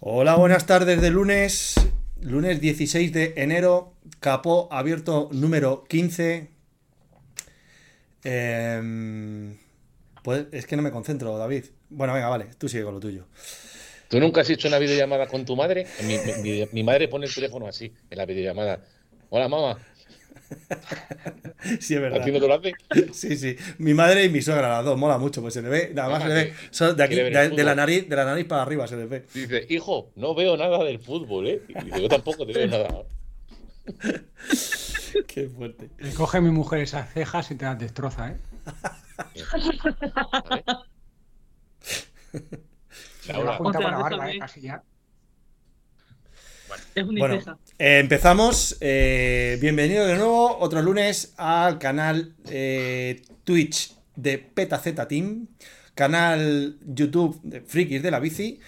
Hola, buenas tardes de lunes, lunes 16 de enero, capó abierto número 15. Em, pues es que no me concentro, David. Bueno, venga, vale, tú sigue con lo tuyo. ¿Tú nunca has hecho una videollamada con tu madre? Mi, mi- mi madre pone el teléfono así, en la videollamada. Hola, mamá. Sí, es verdad. ¿A ti no te lo hace? Sí, sí. Mi madre y mi suegra, las dos, mola mucho, pues se le ve, nada más Ah, se le ve, son de aquí, de, de la nariz, de la nariz para arriba se les ve. Dice, hijo, no veo nada del fútbol, ¿eh? Y yo tampoco te veo nada. Qué fuerte. Le coge mi mujer esas cejas y te las destroza, ¿eh? La vez barba, ¿eh? Casi ya. Es un Bueno, eh, empezamos. eh, bienvenido de nuevo otro lunes al canal eh, Twitch de PetaZ Team, canal YouTube de Frikis de la Bici.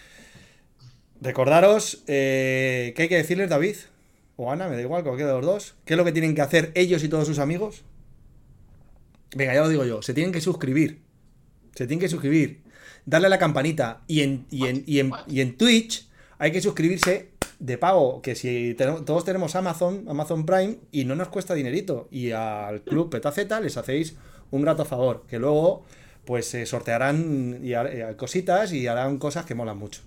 Recordaros eh, que hay que decirles, David o Ana, me da igual, cualquiera de los dos, qué es lo que tienen que hacer ellos y todos sus amigos. Venga, ya lo digo yo, se tienen que suscribir. Se tienen que suscribir. Darle a la campanita. Y en, y en, y en, y en Twitch hay que suscribirse de pago. Que si todos tenemos Amazon, Amazon Prime, y no nos cuesta dinerito. Y al club Petaceta les hacéis un grato favor. Que luego, pues se sortearán y eh, cositas y harán cosas que molan mucho.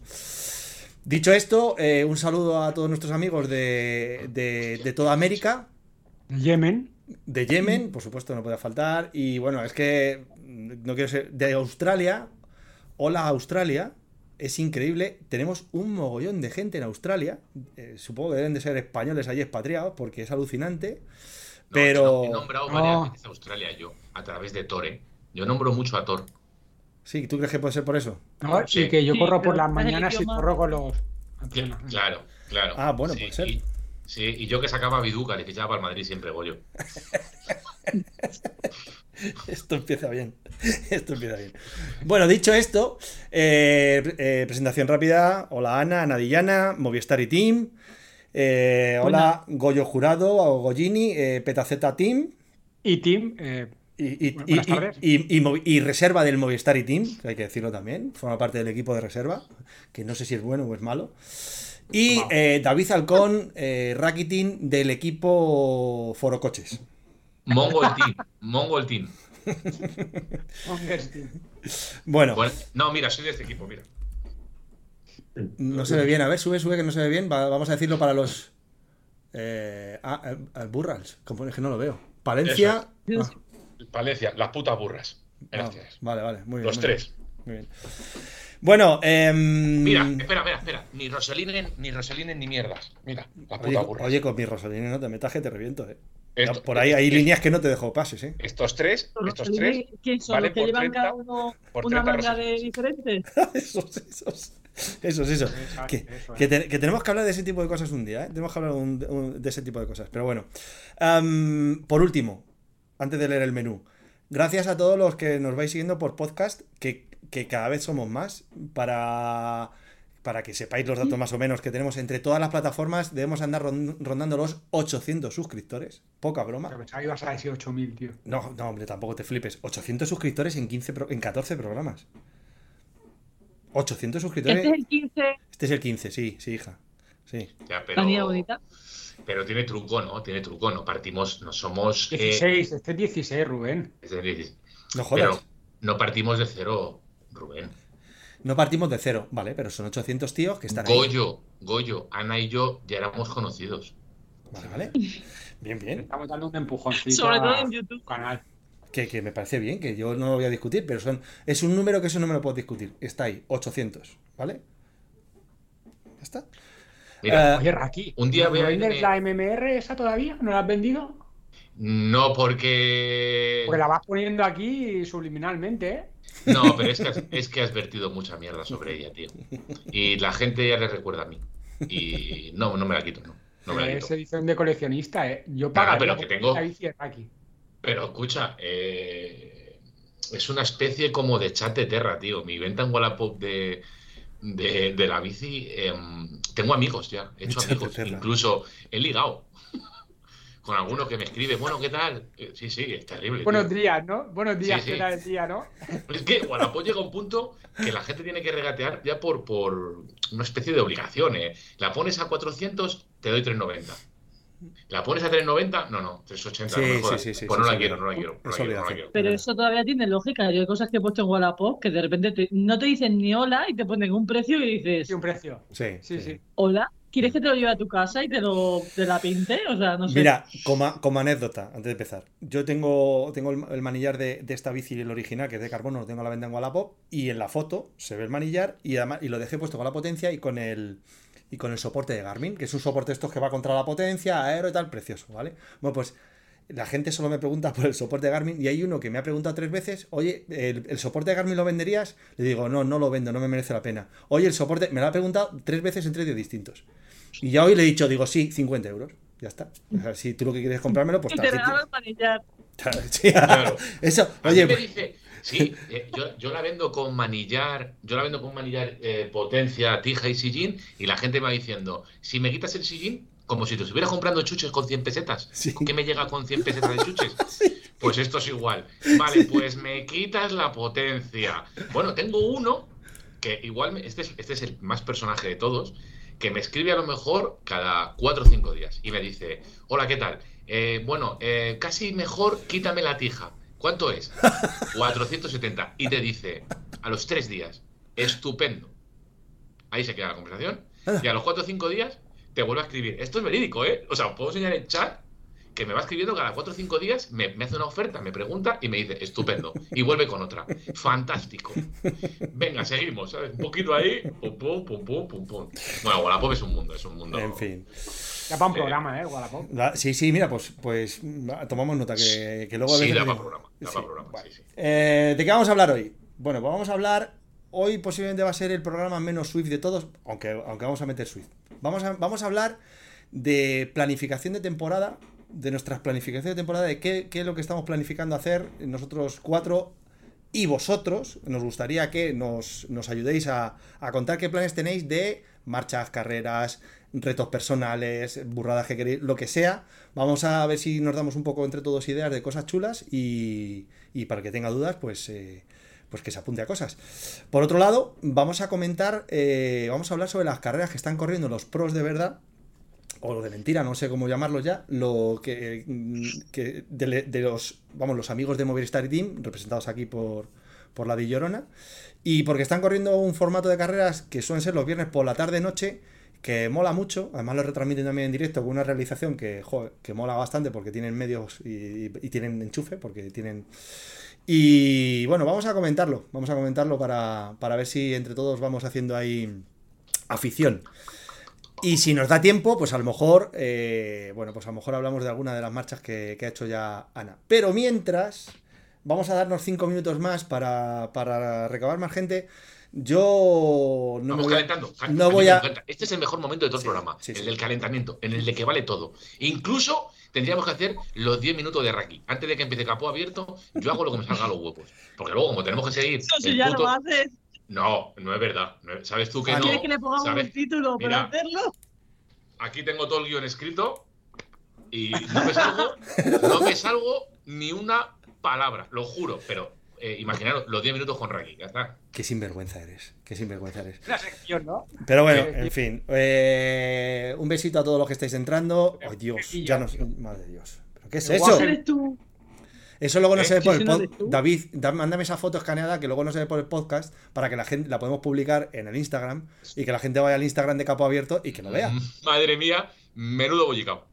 Dicho esto, eh, un saludo a todos nuestros amigos de, de, de toda América De Yemen. de Yemen, por supuesto, no puede faltar. Y bueno, es que mm, no quiero ser. De Australia. Hola, Australia. Es increíble. Tenemos un mogollón de gente en Australia. Eh, supongo que deben de ser españoles allí expatriados porque es alucinante. No, Pero. He nombrado No. varias veces a Australia yo, a través de Thor. ¿eh? Yo nombro mucho a Thor. Sí, ¿tú crees que puede ser por eso? ¿no? Sí. Que yo Sí, corro por las ¿sabes el mañanas y corro con los. Cl- Claro, claro. Ah, bueno, Sí, puede ser. Y, sí, y yo que sacaba Biduca, le fichaba para el Madrid siempre, Goyo. Esto empieza bien. Esto empieza bien. Bueno, dicho esto, eh, eh, presentación rápida. Hola Ana, Ana Dillana, Movistar y Team. Eh, hola Goyo Jurado o Goyini, Petaceta Team. Y eh, Y, y- Bueno, reserva del Movistar y Team, que hay que decirlo también. Forma parte del equipo de reserva, que no sé si es bueno o es malo. Y David Halcón, eh, Rakitin del equipo Foro Coches. Mongol Team, Mongol Team. Bueno, Bueno, no, mira, soy de este equipo, mira. no se ve bien. A ver, sube, sube, que no se ve bien. Va- vamos a decirlo para los. Eh, ah, eh, eh, Burrals, como es que no lo veo. Palencia. Ah, Palencia, las putas burras. ah, Gracias. vale, vale, muy bien. Los muy tres. bien, muy bien. Bueno, em, Mira, espera, espera, espera. Ni Rosalinen, ni Rosalinen, ni mierdas. Mira, las Oye, putas burras. oye, con mi Rosalina no te metas que te reviento, eh. Esto- Por ahí hay esto- líneas que no te dejo pases, eh. Estos tres, estos tres, ¿Quién son? ¿Los que llevan 30, cada uno por una 30 manga de Rosalini. diferentes? esos, esos. Esos, Que, eso, que eh. te- que tenemos que hablar de ese tipo de cosas un día, ¿eh? Tenemos que hablar un- un- de ese tipo de cosas. Pero bueno. Por último, antes de leer el menú, gracias a todos los que nos vais siguiendo por podcast, que, que cada vez somos más, para, para que sepáis los datos más o menos que tenemos entre todas las plataformas, debemos andar ron- rondando los 800 suscriptores. Poca broma. Pero pensaba que ibas a decir 8000, tío. No, no, hombre, tampoco te flipes. 800 suscriptores en, 15 pro- en 14 programas. 800 suscriptores. Este es el 15, Este es el 15, sí, sí, hija. Sí. Ya, pero, la niña bonita. pero tiene truco, ¿no? Tiene truco, no partimos, no somos. eh, 16, este es 16, Rubén. es decir, No jodas. pero no partimos de cero, Rubén. No partimos de cero, vale, pero son 800 tíos que están ahí. Goyo, Goyo, Ana y yo ya éramos conocidos. Vale, vale. Bien, bien. Estamos dando un empujoncito Sobre todo en tu YouTube. canal. Que, que me parece bien, que yo no lo voy a discutir, pero son es un número que eso no me lo puedo discutir. Está ahí, 800, ¿vale? Ya está. Mira, Eh, Oye, Raki, un día ¿no voy a irme- la MMR esa todavía? ¿No la has vendido? no porque. Porque la vas poniendo aquí subliminalmente, ¿eh? No, pero es que, has, es que has vertido mucha mierda sobre ella, tío. Y la gente ya le recuerda a mí. Y no, no me la quito, no. No me la es quito. edición de coleccionista, ¿eh? Yo pagaría pero que tengo- Raki. Pero escucha, eh, es una especie como de chat de terra, tío. Mi venta en Wallapop de, de, de la bici, em, tengo amigos ya, he hecho amigos. terra. Incluso he ligado con alguno que me escribe, bueno, ¿qué tal? Eh, Sí, sí, es terrible. Buenos tío. días, ¿no? Buenos días, Sí, ¿qué sí. tal el día, no? Es que Wallapop llega a un punto que la gente tiene que regatear ya por, por una especie de obligación. ¿eh? La pones a 400, te doy 390. La pones a 390, no, no, 380. Sí, no me sí, jodas. sí, sí, Pues sí, no sí, la quiero, sí. no la quiero, no Es la quiero, no la obligación. quiero. Pero eso todavía tiene lógica. Yo hay cosas que he puesto en Wallapop que de repente te- no te dicen ni hola y te ponen un precio y dices, Sí, un precio. Sí, Sí, sí. hola, ¿quieres que te lo lleve a tu casa y te lo te la pinte? O sea, no sé. Mira, como, anécdota, antes de empezar, yo tengo, tengo el, manillar de, esta bici, el original, que es de carbono, lo tengo a la venta en Wallapop, y en la foto se ve el manillar y, además, y lo dejé puesto con la potencia y con el y con el soporte de Garmin, que es un soporte estos que va contra la potencia, aero y tal, precioso, ¿vale? Bueno, pues la gente solo me pregunta por el soporte de Garmin y hay uno que me ha preguntado tres veces, oye, ¿el, el soporte de Garmin lo venderías? Le digo, no, no lo vendo, no me merece la pena. Oye, el soporte, me lo ha preguntado tres veces en tres días distintos. Y ya hoy le he dicho, digo, sí, 50 euros. Ya está. O sea, si tú lo que quieres comprármelo, pues y te tal. regalo el manillar. Sí, Claro. Eso, oye, me pues, dice, sí, eh, yo, yo la vendo con manillar, yo la vendo con manillar eh, potencia, tija y sillín, y la gente me va diciendo, si me quitas el sillín, como si te estuvieras comprando chuches con 100 pesetas. Sí. ¿Qué me llega con 100 pesetas de chuches? Pues esto es igual. Vale, pues me quitas la potencia. Bueno, tengo uno que igual, este es, este es el más personaje de todos, que me escribe a lo mejor cada 4 o 5 días y me dice, hola, ¿qué tal? Eh, bueno, eh, casi mejor quítame la tija. ¿Cuánto es? 470. Y te dice, a los 3 días, estupendo. Ahí se queda la conversación. Y a los 4 o 5 días te vuelve a escribir. Esto es verídico, ¿eh? O sea, os puedo enseñar en chat que me va escribiendo cada 4 o 5 días, me, me hace una oferta, me pregunta y me dice, estupendo. Y vuelve con otra. Fantástico. Venga, seguimos, ¿sabes? Un poquito ahí, pum, pum, pum, pum, pum, pum. Bueno, Wallapop es un mundo, es un mundo. en fin. Ya para un Sí. programa, ¿eh? Wallapop. La- Sí, sí, mira, pues, pues tomamos nota que, que luego a Sí, da para programa, da Sí, para programa, vale. sí, sí. Eh, ¿De qué vamos a hablar hoy? Bueno, pues vamos a hablar. Hoy posiblemente va a ser el programa menos Swift de todos, aunque, aunque vamos a meter Swift. Vamos a, vamos a hablar de planificación de temporada, de nuestras planificaciones de temporada, de qué, qué es lo que estamos planificando hacer nosotros cuatro y vosotros. Nos gustaría que nos, nos ayudéis a, a contar qué planes tenéis de marchas, carreras, retos personales, burradas que queréis, lo que sea. Vamos a ver si nos damos un poco entre todos ideas de cosas chulas y, y para el que tenga dudas, pues, eh, pues que se apunte a cosas. Por otro lado, vamos a comentar, eh, vamos a hablar sobre las carreras que están corriendo los pros de verdad o lo de mentira, no sé cómo llamarlo ya, lo que, mm, de, los, vamos, los amigos de Movistar Team, representados aquí por, por la de Llorona, y porque están corriendo un formato de carreras que suelen ser los viernes por la tarde-noche, que mola mucho, además lo retransmiten también en directo con una realización que, que mola bastante porque tienen medios y, y tienen enchufe, porque tienen... Y bueno, vamos a comentarlo, vamos a comentarlo para, para ver si entre todos vamos haciendo ahí afición. Y si nos da tiempo, pues a lo mejor, eh, bueno, pues a lo mejor hablamos de alguna de las marchas que, que ha hecho ya Ana. Pero mientras, vamos a darnos cinco minutos más para, para recabar más gente. Yo no Vamos voy a- calentando. Ca- no a mí voy a-. Este es el mejor momento de todo Sí, el programa. sí, sí. el del calentamiento, en el de que vale todo. Incluso tendríamos que hacer los 10 minutos de Raki. Antes de que empiece capó abierto, yo hago lo que me salga a los huevos. Porque luego, como tenemos que seguir. Eso si el ya puto- lo haces. No, no es verdad. No es- ¿Sabes tú que no? ¿Quieres que le pongamos ¿sabes? un título Mira. para hacerlo? Aquí tengo todo el guion escrito y no me salgo, no me salgo ni una palabra, lo juro. Pero eh, imaginaros los 10 minutos con Raki, ya está. Qué sinvergüenza eres, qué sinvergüenza eres. La sección, ¿no? Pero bueno, en fin. eh, un besito a todos los que estáis entrando. Ay, Dios, ya Madre de Dios. ¿Pero qué es eso? guaje- ¿Eres tú? Eso luego no ¿Eh? se ve por el podcast. David, da- mándame esa foto escaneada que luego no se ve por el podcast para que la gente la podemos publicar en el Instagram y que la gente vaya al Instagram de Capo Abierto y que lo vea. Madre mía, menudo bollicao.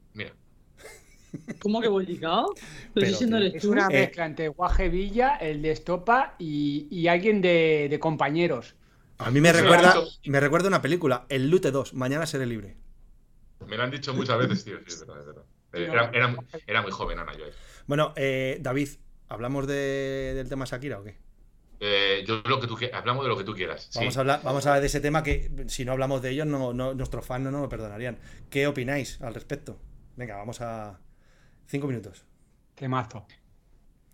¿Cómo que bollicao? Pero, eres Es tú. una Eh. mezcla entre Guaje Villa, el de Estopa y, y alguien de, de compañeros. A mí me recuerda, me recuerda una película, El Lute 2, Mañana seré libre. Me lo han dicho muchas veces, tío. Sí, es verdad, es verdad. Eh, Era, era muy- era muy joven, Ana, ahí. Bueno, eh, David, ¿hablamos de- del tema Shakira o qué? Eh, yo lo que tú quieras, hablamos de lo que tú quieras. sí. Vamos, a hablar, vamos a hablar de ese tema que si no hablamos de ellos, no, no- nuestros fans no nos lo perdonarían. ¿Qué opináis al respecto? Venga, vamos a... Cinco minutos. Temazo.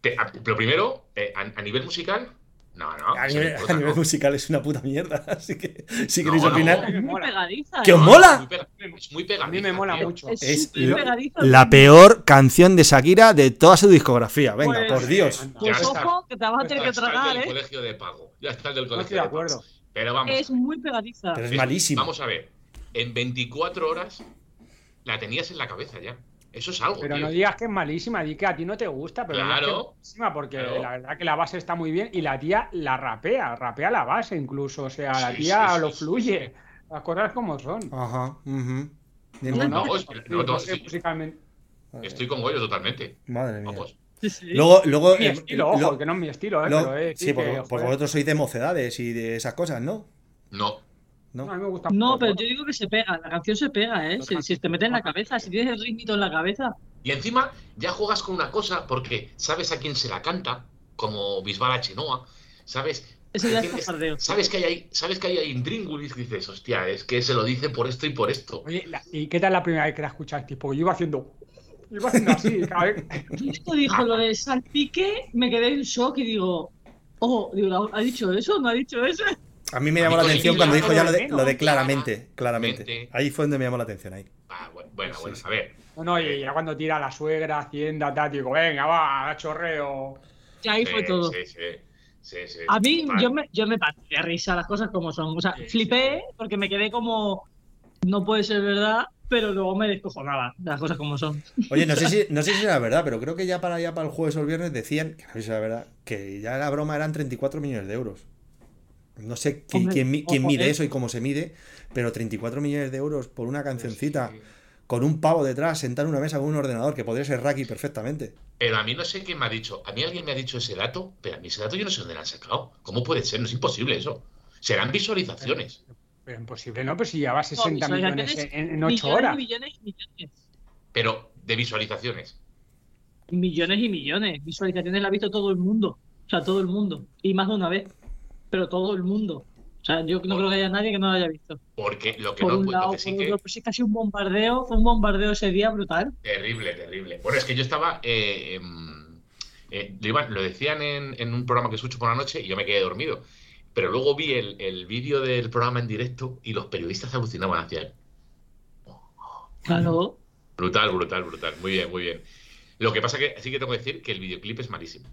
Te- a- pero primero, eh, a, a nivel musical, no, no. a nivel, importa, a nivel ¿no? musical es una puta mierda, así que si No, queréis no, opinar... Es muy pegadiza. ¡Que os mola! Es muy A pegadiza. mí me mola tío. mucho. Es Es lo-. La peor canción de Shakira de toda su discografía. Venga, Pues- por Dios. Ya Pues está. ojo, que te vas a tener que tragar, del ¿eh? colegio de pago. Ya está el del No colegio estoy de acuerdo. Pero vamos. Es muy pegadiza. Pero es es- malísimo. Vamos a ver. En 24 horas la tenías en la cabeza ya. Eso es algo. Pero tío. no digas que es malísima, di que a ti no te gusta, pero que es malísima porque Claro. la verdad que la base está muy bien y la tía la rapea, rapea la base incluso, o sea, la Sí, tía sí, sí, lo sí, fluye, sí. las cosas como son. Ajá. ujú. Dime, No, No, no, musicalmente- Estoy con Goyo totalmente. Madre mía. Vamos. Sí, sí. Luego, luego. mi eh, estilo, ojo, lo- que no es mi estilo, ¿eh? lo- pero es sí, porque, que, porque vosotros sois de mocedades y de esas cosas, ¿no? No. No. no, a mí me gusta No, pero ¿no? yo digo que se pega, la canción se pega, ¿eh? Si, si te mete en la cabeza, si tienes el ritmito en la cabeza. Y encima ya juegas con una cosa porque sabes a quién se la canta, como Bisbal Chenoa, ¿sabes? Sabes que hay ahí, sabes que hay ahí intríngulis, dices, hostia, es que se lo dice por esto y por esto. Oye, la- ¿y qué tal la primera vez que la escuchaste? Porque yo iba haciendo. Iba haciendo así, cada vez. Esto dijo lo de salpique, me quedé en shock y digo, oh, digo, ¿ha dicho eso? ¿No ha dicho eso? A mí me llamó mí la atención cuando dijo ya lo de, menos, lo de claramente, claramente. claramente. Ahí fue donde me llamó la atención ahí. Ah, bueno, bueno, Sí, bueno, a ver. No, no, y ya cuando tira la suegra, Hacienda, tal, digo, venga, va, chorreo. Que ahí fue todo. Sí, sí, sí, sí. A mí, Vale. yo me, yo me de risa las cosas como son. O sea, Sí, sí. flipé porque me quedé como, no puede ser verdad, pero luego me descojonaba las cosas como son. Oye, no sé si, no sé si era verdad, pero creo que ya para, ya para el jueves o el viernes decían, que no sé si era verdad, que ya la broma eran 34 millones de euros. No sé Hombre, quién, mide eso y cómo se mide, pero 34 millones de euros por una cancioncita Sí, sí. con un pavo detrás, sentado en una mesa con un ordenador, que podría ser Raki perfectamente. Pero a mí no sé quién me ha dicho. A mí alguien me ha dicho ese dato, pero a mí ese dato yo no sé dónde lo han sacado. ¿Cómo puede ser? No es imposible eso. Serán visualizaciones. Pero imposible, ¿no? Pues si lleva 60 No, millones visualizaciones, en, en 8 millones horas. y millones y millones. Pero de visualizaciones. Millones y millones. Visualizaciones la ha visto todo el mundo. O sea, todo el mundo. Y más de una vez. Pero todo el mundo. O sea, yo no creo que haya nadie que no lo haya visto. Porque lo que Por no un lo lado, que sí que. pues es casi un bombardeo. Fue un bombardeo ese día brutal. Terrible, terrible. Bueno, es que yo estaba. eh, em, eh, lo decían en, en un programa que escucho por la noche y yo me quedé dormido. Pero luego vi el, el vídeo del programa en directo y los periodistas alucinaban hacia él. Claro. Brutal, brutal, brutal. Muy bien, muy bien. Lo que pasa que sí que tengo que decir que el videoclip es malísimo.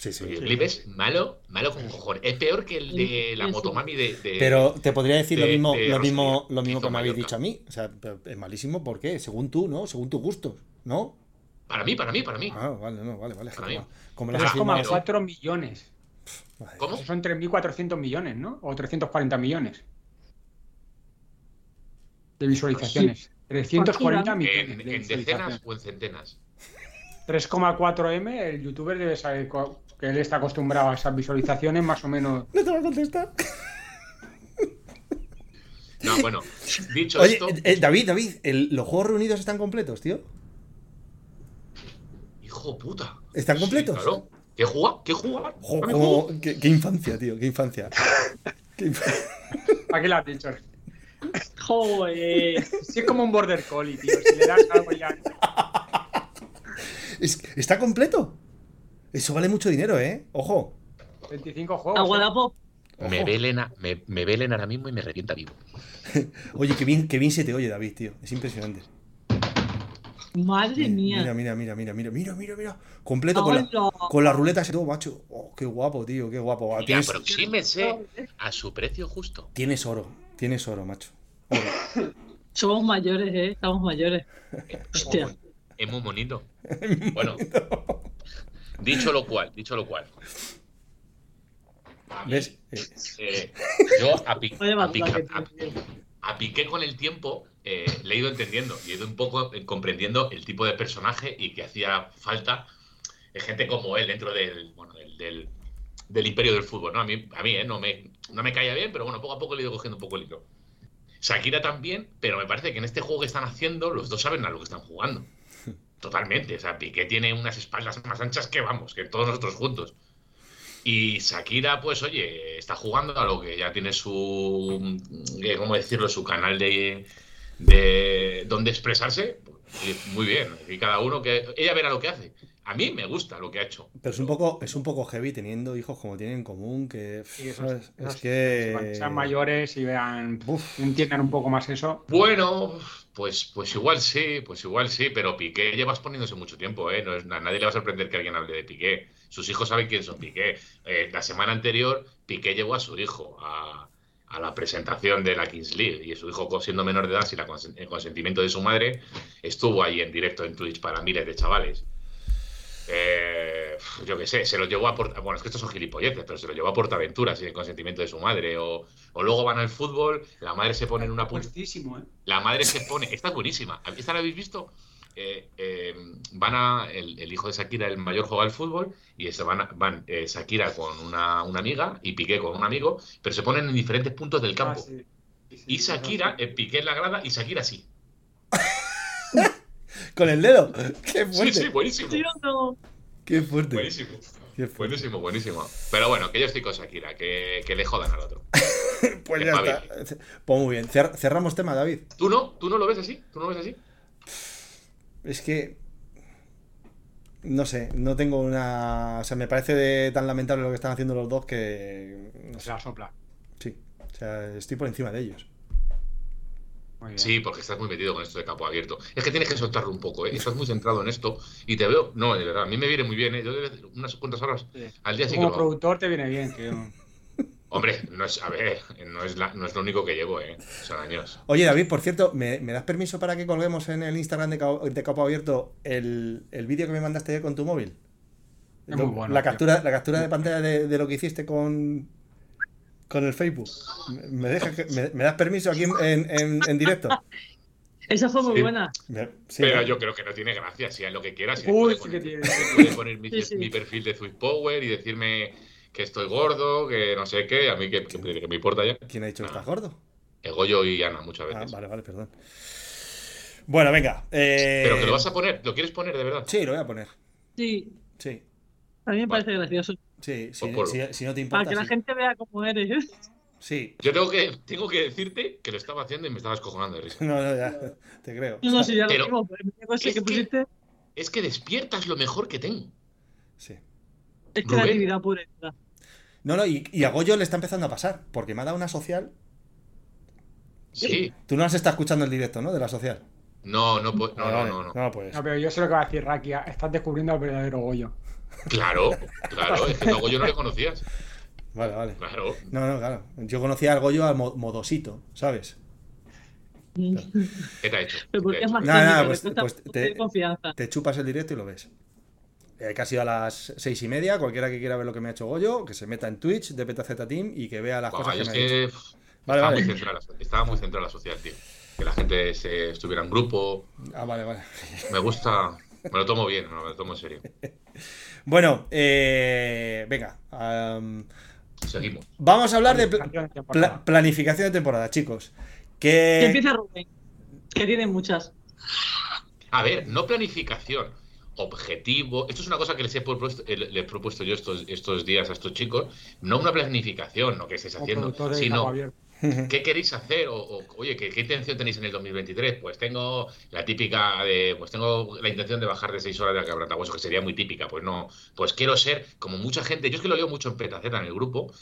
Sí, sí. El videoclip es malo, malo con cojones. Es peor que el de la Sí, sí. motomami de. de- Pero te podría decir lo mismo, de lo mismo, Rosalía, lo mismo que me habéis dicho a mí. O sea, es malísimo, ¿por qué? Según tú, ¿no? Según tus gustos, ¿no? Para mí, para mí, para mí. Ah, vale, no, vale, vale. Para mí. Como, como las afirmas- 3,4 millones. ¿Cómo? Eso Son 3.400 millones, ¿no? O 340 millones. De visualizaciones. 340 millones. En, de en decenas o en centenas. 3,4M, el youtuber debe saber que él está acostumbrado a esas visualizaciones más o menos. No te va a contestar. No, bueno, dicho Oye, esto, eh, David, David, el- ¿los juegos reunidos están completos, tío? hijo puta. ¿Están Sí, completos? claro. ¿Qué juega? ¿Qué juega? Jo, ¿A qué cómo- juego? qué, qué infancia, tío, qué infancia. Qué inf- ¿Para qué lo has dicho? Joder. Si es como un border collie, tío. Si le das algo ya. Es- ¿Está completo? Eso vale mucho dinero, ¿eh? Ojo. 25 juegos. A ¿eh? Me velen, a- me, me velen ahora mismo y me revienta vivo. Oye, qué bien, qué bien se te oye, David, tío. Es impresionante. Madre Mira, mía. mira, mira, mira, mira, mira, mira, mira. Completo con la, con las ruletas y todo, macho. Oh, qué guapo, tío, qué guapo. Y Tienes, aproxímese a su precio justo. tienes oro, tienes oro, macho. Oro. Somos mayores, ¿eh? Estamos mayores. Hostia. Es muy bonito. Bueno, dicho lo cual, dicho lo cual. A mí, ¿Ves? Eh, yo a, a Piqué- que a- tiene. a Piqué con el tiempo eh, le he ido entendiendo y he ido un poco eh, comprendiendo el tipo de personaje y que hacía falta gente como él dentro del, bueno, del, del- del imperio del fútbol. ¿no? A mí, a mí eh, no, me, no me caía bien, pero bueno, poco a poco le he ido cogiendo un poco el hilo. Shakira también, pero me parece que en este juego que están haciendo, los dos saben a lo que están jugando. Totalmente. O sea, Piqué tiene unas espaldas más anchas que vamos, que todos nosotros juntos. Y Shakira, pues oye, está jugando a lo que ya tiene su, eh, ¿cómo decirlo? Su canal de, de donde expresarse. Muy bien. Y cada uno que... Ella verá lo que hace. A mí me gusta lo que ha hecho. Pero es un poco, es un poco heavy teniendo hijos como tienen en común, que Sí, eso ¿sabes? es- eso es es- que Cuando sean mayores y vean, Uf. entiendan un poco más eso. Bueno, pues, pues igual sí, pues igual sí, pero Piqué llevas poniéndose mucho tiempo, ¿eh? No es, a nadie le va a sorprender que alguien hable de Piqué. Sus hijos saben quién son Piqué. Eh, la semana anterior, Piqué llevó a su hijo a, a la presentación de la Kings League y su hijo, siendo menor de edad, sin el consentimiento de su madre, estuvo ahí en directo en Twitch para miles de chavales. Eh, yo qué sé, se lo llevó a Porta... Bueno, es que estos son gilipolleces, pero se lo llevó a Portaventura sin el consentimiento de su madre. O, o luego van al fútbol, la madre se pone en una punta. ¿eh? La madre se pone. Esta es buenísima. ¿Esta la habéis visto? Eh, eh, van a. El, el hijo de Shakira, el mayor, juega al fútbol. Y se van, van eh, Shakira con una, una amiga y Piqué con un amigo. Pero se ponen en diferentes puntos del campo. Ah, sí. Sí, sí, Y Shakira, Piqué en la grada y Shakira sí. Con el dedo. Qué Sí, fuerte. sí, buenísimo. ¿Sí o no? Qué fuerte. Buenísimo. Qué fuerte. Buenísimo, buenísimo. Pero bueno, que yo estoy con Shakira, que, que le jodan al otro. Pues Qué ya. Pues muy bien. Cer- cerramos tema, David. ¿Tú no? ¿Tú no lo ves así? ¿Tú no lo ves así? Es que. No sé, no tengo una. O sea, me parece de- tan lamentable lo que están haciendo los dos que. No Se sé. la sopla. Sí. O sea, estoy por encima de ellos. Sí, porque estás muy metido con esto de campo abierto. Es que tienes que soltarlo un poco, ¿eh? Estás muy centrado en esto y te veo. No, de verdad, a mí me viene muy bien, ¿eh? Yo de unas cuantas horas al día sí como productor te viene bien, tío. Hombre, no es, a ver, no es, la- no es lo único que llevo, ¿eh? Son años. Oye, David, por cierto, ¿me, me das permiso para que colguemos en el Instagram de, Ca- de Capo Abierto el, el vídeo que me mandaste ayer con tu móvil? Es muy bueno, la, tío. captura, la captura de pantalla de, de lo que hiciste con, con el Facebook. ¿Me, me dejas que- me, me das permiso aquí en, en- en- en directo? Esa fue muy Sí. buena. Sí, Pero ¿no? yo creo que no tiene gracia, si es lo que quieras. si Uy, puede sí que poner- tiene. puede poner mi, Sí, sí. mi perfil de Sweet Power y decirme que estoy gordo, que no sé qué, a mí que, que- que me importa ya. ¿Quién ha dicho que Ah. estás gordo? El Goyo y Ana muchas Ah, veces. vale, vale, perdón. Bueno, venga. eh, Pero que lo vas a poner, ¿lo quieres poner de verdad? Sí, lo voy a poner. Sí, Sí, a mí me Vale. parece gracioso. Sí, sí, si, si no te Para importa. que la sí. gente vea cómo eres. Sí. Yo tengo que, tengo que decirte que lo estaba haciendo y me estaba escojonando de risa. No, no, ya, te creo. No, no, si ya Pero- lo digo, es que que- pusiste Es que despiertas lo mejor que tengo. Sí. es Rubén. creatividad pura. No, no, y, y a Goyo le está empezando a pasar, porque me ha dado una social. Sí. Tú no has estado escuchando el directo, ¿no? De la social. No, no, puedo- no, no, vale. no, no. No, pues. No, pero yo sé lo que va a decir Rakia. Estás descubriendo al verdadero Goyo. Claro, claro, es que luego yo no le conocías. Vale, vale. Claro. No, no, claro. Yo conocía al Goyo al mo- modosito, ¿sabes? ¿Qué te ha hecho? Porque ¿Qué es ha más hecho? Nada, pues- pues te- chupas el directo y lo ves. Eh, casi a las seis y media, cualquiera que quiera ver lo que me ha hecho Goyo, que se meta en Twitch de PTZ Team y que vea las cosas que me ha que pff, Vale, estaba, vale. Muy centrada, la- estaba muy centrada la social, tío. Que la gente se estuviera en grupo. Ah, vale, vale. Me gusta. Me lo tomo bien, no, me lo tomo en serio. Bueno, eh, venga. Seguimos. vamos a hablar de pla- Planificación de temporada. pla- planificación de temporada, chicos. Que Que... empieza Rubén, que tiene muchas. A ver, no planificación, objetivo. Esto es una cosa que les he propuesto, eh, les he propuesto yo estos, estos días a estos chicos. No una planificación, no que estéis Como haciendo, sino. ¿Qué queréis hacer? O, o, oye, ¿qué, qué intención tenéis en el 2023? Pues tengo la típica de, pues tengo la intención de bajar de 6 horas de quebrantahuesos, que sería muy típica. Pues no, pues quiero ser, como mucha gente, yo es que lo leo mucho en Petaceta, en el grupo,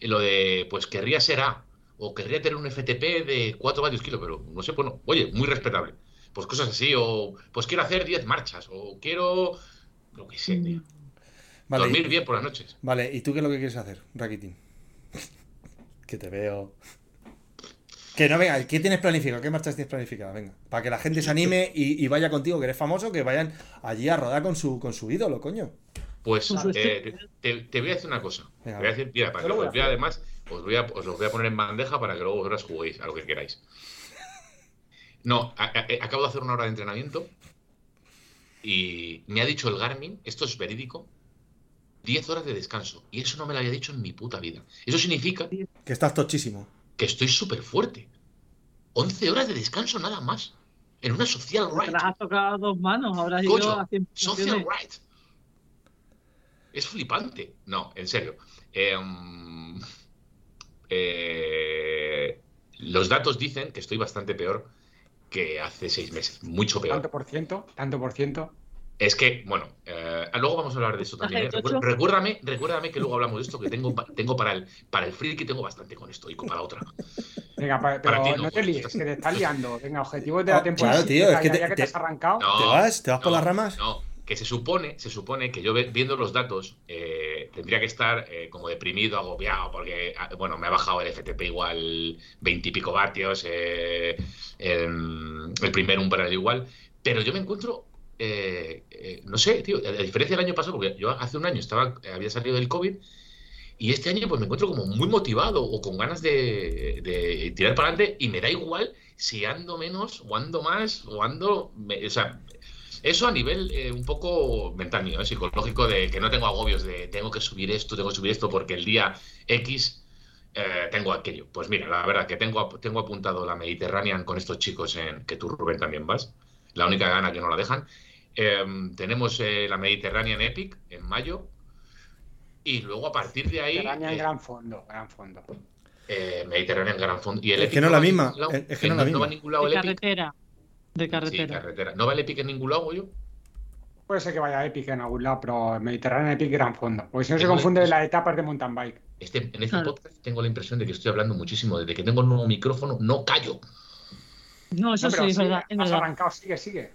y lo de, pues querría ser A, o querría tener un FTP de 4 vatios kilo, pero no sé, pues no, oye, muy respetable. Pues cosas así, o pues quiero hacer 10 marchas, o quiero, lo que sé, tío. Vale, Dormir bien por las noches. Vale, ¿y tú qué es lo que quieres hacer, Rakitin? Que te veo. Que no, venga, ¿qué tienes planificado? ¿Qué marchas tienes planificadas? Venga, para que la gente se anime y, y vaya contigo, que eres famoso, que vayan allí a rodar con su, con su ídolo, coño. Pues eh, te, te voy a decir una cosa. Venga, Te voy a decir, mira, para que lo voy os a hacer. además, os, voy a, os los voy a poner en bandeja para que luego vosotras juguéis a lo que queráis. No, a- a- eh, acabo de hacer una hora de entrenamiento y me ha dicho el Garmin, esto es verídico, 10 horas de descanso. Y eso no me lo había dicho en mi puta vida. Eso significa Que estás tochísimo. Que estoy súper fuerte. 11 horas de descanso nada más. En una social Te right. las has tocado a dos manos, habrás ido Coño, a 100 Social right. Es flipante. No, en serio. Em, eh, los datos dicen que estoy bastante peor que hace seis meses. Mucho peor. Tanto por ciento, tanto por ciento. Es que, bueno, eh, luego vamos a hablar de eso también. ¿eh? Recuérdame, recuérdame que luego hablamos de esto, que tengo, tengo para el para el friki tengo bastante con esto y con para otra. Venga, pa- pero ti no, no, te pues, líes, estás- que te estás liando. Venga, objetivos de la temporada. claro, tío, Ya- es que ya, te- ya que te, te- has arrancado. No, ¿Te vas? ¿Te vas por no, las ramas? No, que se supone, se supone que yo viendo los datos eh, tendría que estar eh, como deprimido, agobiado, porque ah, bueno, me ha bajado el FTP igual 20 y pico vatios, eh, em, el primer umbral igual, pero yo me encuentro, eh, eh, no sé, tío, a diferencia del año pasado, porque yo hace un año estaba, había salido del COVID. Y este año pues me encuentro como muy motivado o con ganas de, tirar para adelante y me da igual si ando menos o ando más o ando... o sea, eso a nivel eh, un poco mental mío, ¿eh? psicológico, de que no tengo agobios de tengo que subir esto, tengo que subir esto, porque el día X eh, tengo aquello. Pues mira, la verdad que tengo, tengo apuntado la Mediterranean con estos chicos en que tú, Rubén, también vas. La única gana que no la dejan. Em, tenemos eh, la Mediterranean Epic en mayo. Y luego a partir de ahí. Mediterránea en eh, gran fondo, gran fondo. eh, Mediterranean Gran Fondo. Y el Es Epic que no no la misma, lado. es- que no la va a misma. ningún lado De el Epic. carretera. De Sí, carretera. carretera. ¿No va el Epic en ningún lado, yo? Puede ser que vaya Epic en algún lado, pero Mediterráneo Epic gran fondo. Porque si no se confunde las etapas de mountain bike. Este, en este Claro. podcast tengo la impresión de que estoy hablando muchísimo. Desde que tengo el nuevo micrófono, no callo. No, eso No, sí, es verdad. Has arrancado, sigue, sigue.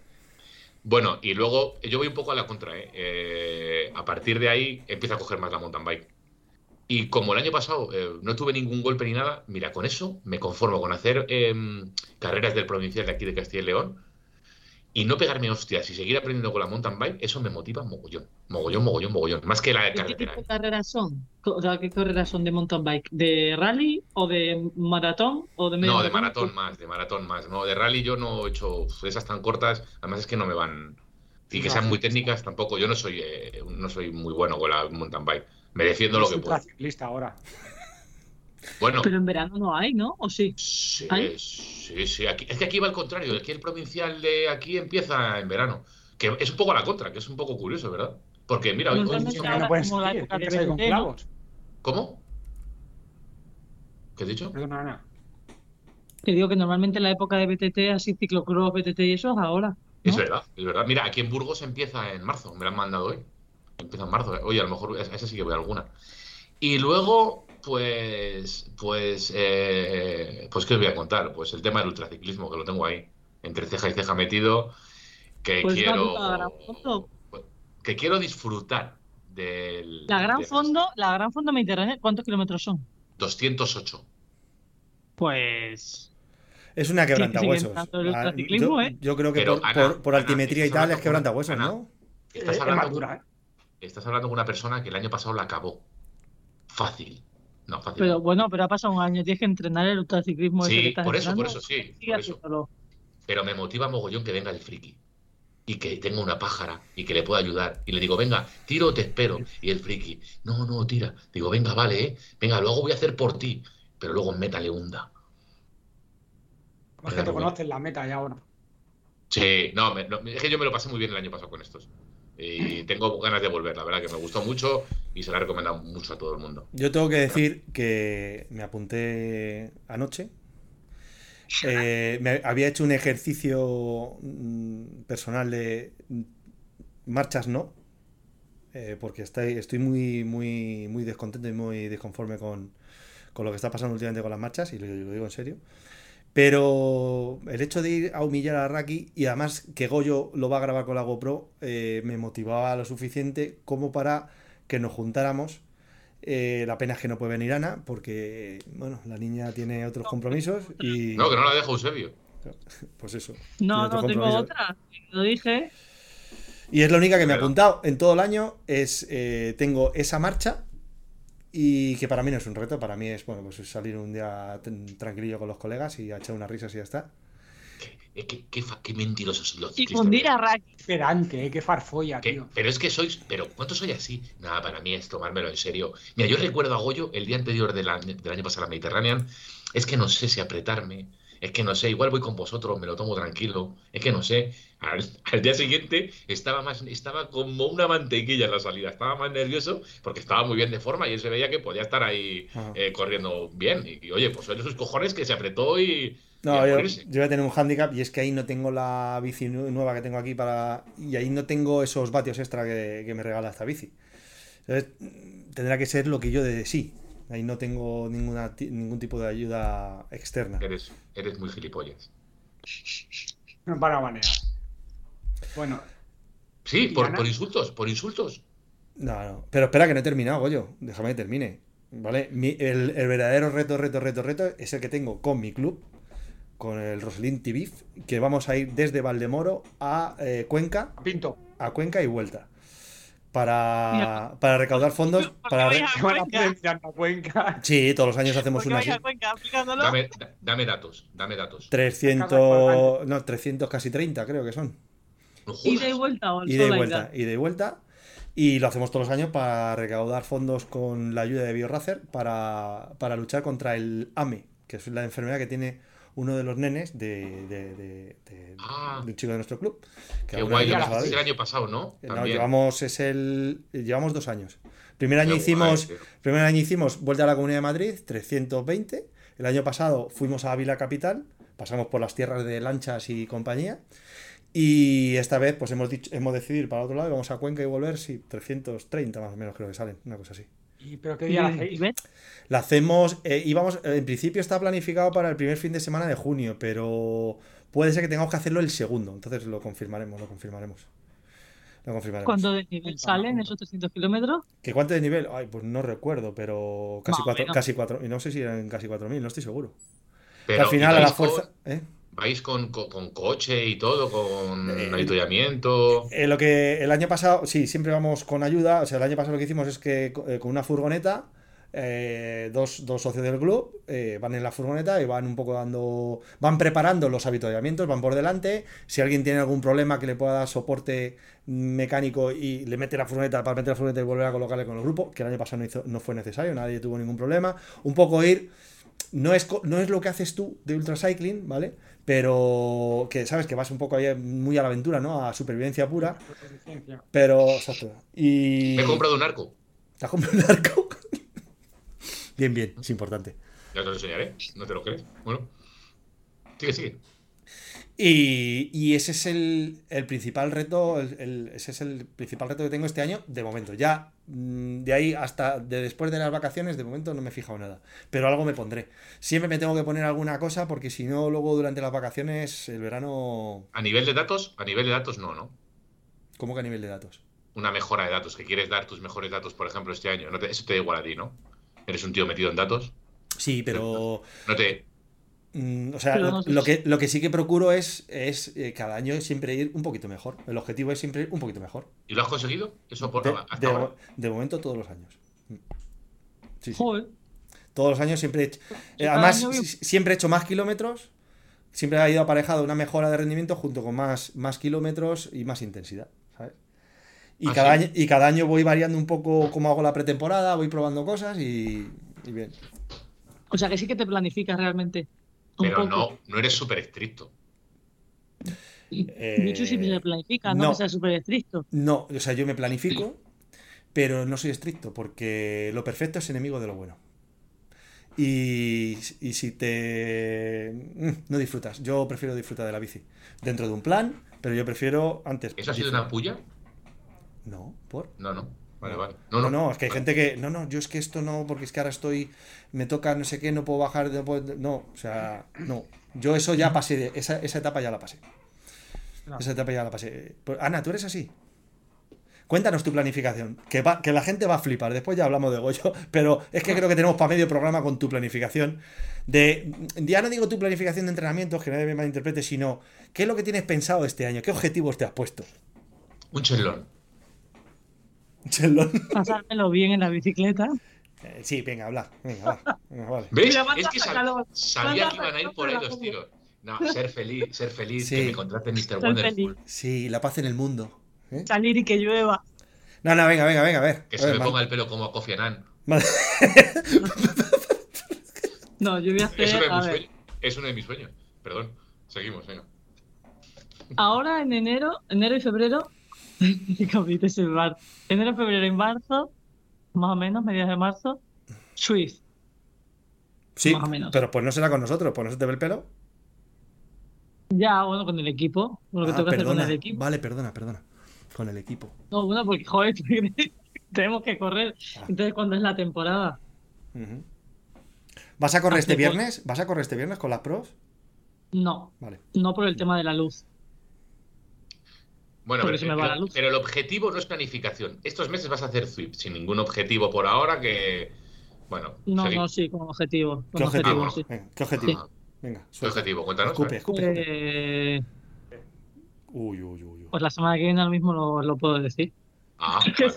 Bueno, y luego yo voy un poco a la contra, ¿eh? Eh, a partir de ahí empiezo a coger más la mountain bike. Y como el año pasado eh, no tuve ningún golpe ni nada, mira, con eso me conformo con hacer em, carreras del provincial de aquí de Castilla y León y no pegarme hostias y seguir aprendiendo con la mountain bike, eso me motiva mogollón, mogollón, mogollón, mogollón, más que la de ¿Qué carretera. tipo ¿eh? de carreras son? O sea, ¿qué carreras son de mountain bike? ¿De rally o de maratón o de medio No, de maratón más, de maratón más. No, de rally yo no he hecho esas tan cortas, además es que no me van. Y que sean muy técnicas tampoco. Yo no soy eh, no soy muy bueno con la mountain bike. Me defiendo lo que puedo. ultraciclista ahora. Bueno, Pero en verano no hay, ¿no? ¿O sí? sí, ¿Hay? sí, sí. Aquí, es que aquí va al contrario. Aquí el provincial de aquí empieza en verano. Que es un poco la contra, que es un poco curioso, ¿verdad? Porque mira, hoy, hoy- que ahora no puedes como la que. ¿Cómo? ¿Qué has dicho? Perdona, Ana. Te digo que normalmente en la época de BTT, así ciclocross, BTT y eso es ahora. Es verdad, es verdad. Mira, aquí en Burgos empieza en marzo, me lo han mandado hoy. Empieza en marzo. Oye, a lo mejor a esa sí que voy a alguna. Y luego, pues, pues, eh, pues, ¿qué os voy a contar? Pues el tema del ultraciclismo, que lo tengo ahí, entre ceja y ceja metido, que Pues quiero, Gran Fondo. que quiero disfrutar del... La Gran de- Fondo, la Gran Fondo Mediterránea, ¿cuántos kilómetros son? 208. Pues Es una quebrantahuesos. Ah, yo, ¿eh? yo creo que Pero, por, Ana, por- por Ana, altimetría y tal es quebrantahuesos, ¿no? Estás Eh, es hablando, ¿eh? estás hablando con una persona que el año pasado la acabó. Fácil. No, fácil. Pero bueno, pero ha pasado un año, tienes que entrenar el ultraciclismo ese que sí, estás por eso, por eso, sí. Por eso. pero me motiva mogollón que venga el friki y que tenga una pájara y que le pueda ayudar. Y le digo, venga, tiro o te espero. Y el friki, no, no, tira. Digo, venga, vale, ¿eh? Venga, luego voy a hacer por ti. Pero luego métale hunda. Es que te conoces la meta ya ahora. Sí, no, me- no, es que yo me lo pasé muy bien el año pasado con estos. Y tengo ganas de volver, la verdad que me gustó mucho y se la he recomendado mucho a todo el mundo. Yo tengo que decir que me apunté anoche. Eh, me había hecho un ejercicio mm, personal de marchas no, eh, porque estoy, estoy muy, muy, muy descontento y muy disconforme con, con lo que está pasando últimamente con las marchas, y lo digo en serio. Pero el hecho de ir a humillar a Raki y además que Goyo lo va a grabar con la GoPro eh, me motivaba lo suficiente como para que nos juntáramos. Eh, la pena es que no puede venir Ana porque, bueno, la niña tiene otros compromisos y No, que no la dejo Eusebio. pues eso. No, no tengo otra. Lo dije. Y es la única que me he Claro. apuntado en todo el año. Es eh, tengo esa marcha y que para mí no es un reto, para mí es bueno, pues salir un día tranquilillo con los colegas y a echar unas risas y ya está. Qué, qué, qué mentirosos son los Y fundir a Raki. Qué pedante, ¿eh? qué farfolla, ¿Qué? tío. Pero es que sois. Pero ¿cuánto soy así? Nada, para mí es tomármelo en serio. Mira, yo recuerdo a Goyo el día anterior del año, del año pasado a la Mediterranean. Es que no sé si apretarme. es que no sé, igual voy con vosotros, me lo tomo tranquilo, es que no sé. Al, al día siguiente estaba más, estaba como una mantequilla en la salida, estaba más nervioso porque estaba muy bien de forma y él se veía que podía estar ahí Ajá. eh, corriendo bien. Y, y, oye, pues son esos cojones que se apretó y, y No, a yo, voy a tener un handicap y es que ahí no tengo la bici nu- nueva que tengo aquí para. Y ahí no tengo esos vatios extra que, que me regala esta bici. Entonces, tendrá que ser lo que yo de sí. Ahí no tengo ninguna, ningún tipo de ayuda externa. Eres, eres muy gilipollas. No van a banear. Bueno, Sí, ¿Y por, insultos, por insultos. No, no. Pero espera que no he terminado, Goyo. Déjame que termine. ¿Vale? Mi- el, el verdadero reto, reto, reto, reto es el que tengo con mi club, con el Roslin TV, que vamos a ir desde Valdemoro a eh, Cuenca, Pinto. a Cuenca y vuelta. Para, para recaudar fondos. Sí, todos los años hacemos ¿Por qué una así. Cuenca? Dame, da- dame datos, dame datos. 300, no, 300, casi 30 creo que son. No y vuelta o Ida y sola vuelta, y vuelta. Y lo hacemos todos los años para recaudar fondos con la ayuda de BioRacer para, para luchar contra el AME, que es la enfermedad que tiene uno de los nenes de, de- de- de- Ah. de un chico de nuestro club. Que Qué alguna guay, de el año pasado, ¿no? No, llevamos, es el, llevamos dos años. Primer año Qué hicimos, guay, primer año hicimos Vuelta a la Comunidad de Madrid, 320. El año pasado fuimos a Ávila Capital, pasamos por las tierras de Lanchas y compañía. Y esta vez pues hemos, dicho, hemos decidido ir para otro lado y vamos a Cuenca y volver, sí, 330 más o menos creo que salen, una cosa así. ¿Y pero qué día la ¿Y hacéis? La hacemos, eh, íbamos, eh, en principio está planificado para el primer fin de semana de junio, pero puede ser que tengamos que hacerlo el segundo, entonces lo confirmaremos, lo confirmaremos. Lo confirmaremos. ¿Cuánto de nivel salen esos 300 kilómetros? ¿Qué cuánto de nivel? Ay, pues no recuerdo, pero casi Más o cuatro, menos. casi cuatro, y no sé si eran casi 4.000, no estoy seguro. Pero, al final ¿y a la fuerza... ¿eh? ¿Vais con, con- con coche y todo, con Eh, avituallamiento? Eh, lo que el año pasado, sí, siempre vamos con ayuda. O sea, el año pasado lo que hicimos es que eh, con una furgoneta, eh, dos, dos socios del club van en la furgoneta y van un poco dando. Van preparando los avituallamientos, van por delante. Si alguien tiene algún problema que le pueda dar soporte mecánico y le mete la furgoneta para meter la furgoneta y volver a colocarle con el grupo, que el año pasado no, hizo- no fue necesario, nadie tuvo ningún problema. Un poco ir. No es, no es lo que haces tú de ultracycling, ¿vale? Pero que sabes que vas un poco ahí muy a la aventura, ¿no? A supervivencia pura. Pero, exacto. Y. Me he comprado un arco. ¿Te has comprado un arco? bien, bien, es importante. Ya te lo enseñaré, no te lo crees. Bueno, sigue, sigue. Y, y ese es el, el principal reto, el- el- ese es el principal reto que tengo este año, de momento. Ya mm, de ahí hasta de después de las vacaciones, de momento no me he fijado nada. Pero algo me pondré. Siempre me tengo que poner alguna cosa porque si no, luego durante las vacaciones, el verano. A nivel de datos, a nivel de datos no, ¿no? ¿Cómo que a nivel de datos? Una mejora de datos, que quieres dar tus mejores datos, por ejemplo, este año. No te- eso te da igual a ti, ¿no? Eres un tío metido en datos. Sí, pero. No te. Mm, o sea, lo, no sé lo si- que, lo que sí que procuro es, es eh, cada año siempre ir un poquito mejor. El objetivo es siempre ir un poquito mejor. ¿Y lo has conseguido? Eso por De, hasta de- ahora. de momento todos los años. Mm. Sí, sí. Joder. Todos los años siempre he hecho. eh, además, año siempre he hecho más kilómetros. Siempre ha ido aparejado una mejora de rendimiento junto con más, más kilómetros y más intensidad. ¿sabes? Y, ¿Ah, cada sí? año, y cada año voy variando un poco cómo hago la pretemporada, voy probando cosas y, y bien. O sea que sí que te planificas realmente. Pero no, no eres súper estricto. Eh, Michu siempre se planifica, no, no. que sea súper estricto. No, o sea, yo me planifico, pero no soy estricto, porque lo perfecto es enemigo de lo bueno. Y, y si te... mm, No disfrutas. Yo prefiero disfrutar de la bici. Dentro de un plan, pero yo prefiero antes... ¿Eso ha sido una puya? No, ¿por? No, no. Vale, No. vale. No, no, es que hay gente que... No, no, yo es que esto no, porque es que ahora estoy... Me toca no sé qué, no puedo bajar... No, puedo- no, o sea, no. Yo eso ya pasé, de- esa, esa etapa ya la pasé. Esa etapa ya la pasé. Pues, Ana, ¿tú eres así? Cuéntanos tu planificación, que, va- que la gente va a flipar. Después ya hablamos de Goyo, pero es que creo que tenemos para medio programa con tu planificación. De, ya no digo tu planificación de entrenamientos, que nadie me malinterprete, sino qué es lo que tienes pensado este año, qué objetivos te has puesto. Un chelón. Chelón. Pasármelo bien en la bicicleta. Eh, sí, venga, habla. Venga, va. Venga, vale. ¿Ves? Mira, manda es que sabía que iban a ir por ahí los tiros. No, ser feliz, ser feliz, Sí. que me contrate Mr. Wonderful. Sí, la paz en el mundo. ¿eh? Salir y que llueva. No, no, venga, venga, venga, a ver. Que A se ver, me ponga el pelo como a Kofi Annan. No, yo voy a hacer. Es uno de a mis ver, sueños. Es uno de mis sueños. perdón. Seguimos, venga. Ahora en enero, enero y febrero, qué cabrito es el mar. Enero, febrero y marzo, más o menos, mediados de marzo, Swift. Sí, Más o menos. pero pues no será con nosotros, pues no se te ve el pelo. Ya, bueno, con el equipo, con lo que Ah, tengo que hacer con perdona. el equipo. Vale, perdona, perdona. Con el equipo. No, bueno, porque, joder, tenemos que correr. Ah. Entonces, ¿cuándo es la temporada? ¿Vas a correr este Hace poco. viernes? ¿Vas a correr este viernes con las pros? No, Vale. no por el tema de la luz. Bueno, pero, se me va pero- la luz. pero el objetivo no es planificación. Estos meses vas a hacer Swift sin ningún objetivo por ahora que. Bueno, No, seguimos. no, sí, con objetivo. ¿Qué Con objetivo? objetivo, sí. Venga, ¿qué objetivo? Venga, ¿Qué objetivo? Cuéntanos. Escupe, escupe. Eh, Uy, uy, uy, uy. pues la semana que viene ahora mismo lo, lo puedo decir. Ah, vale.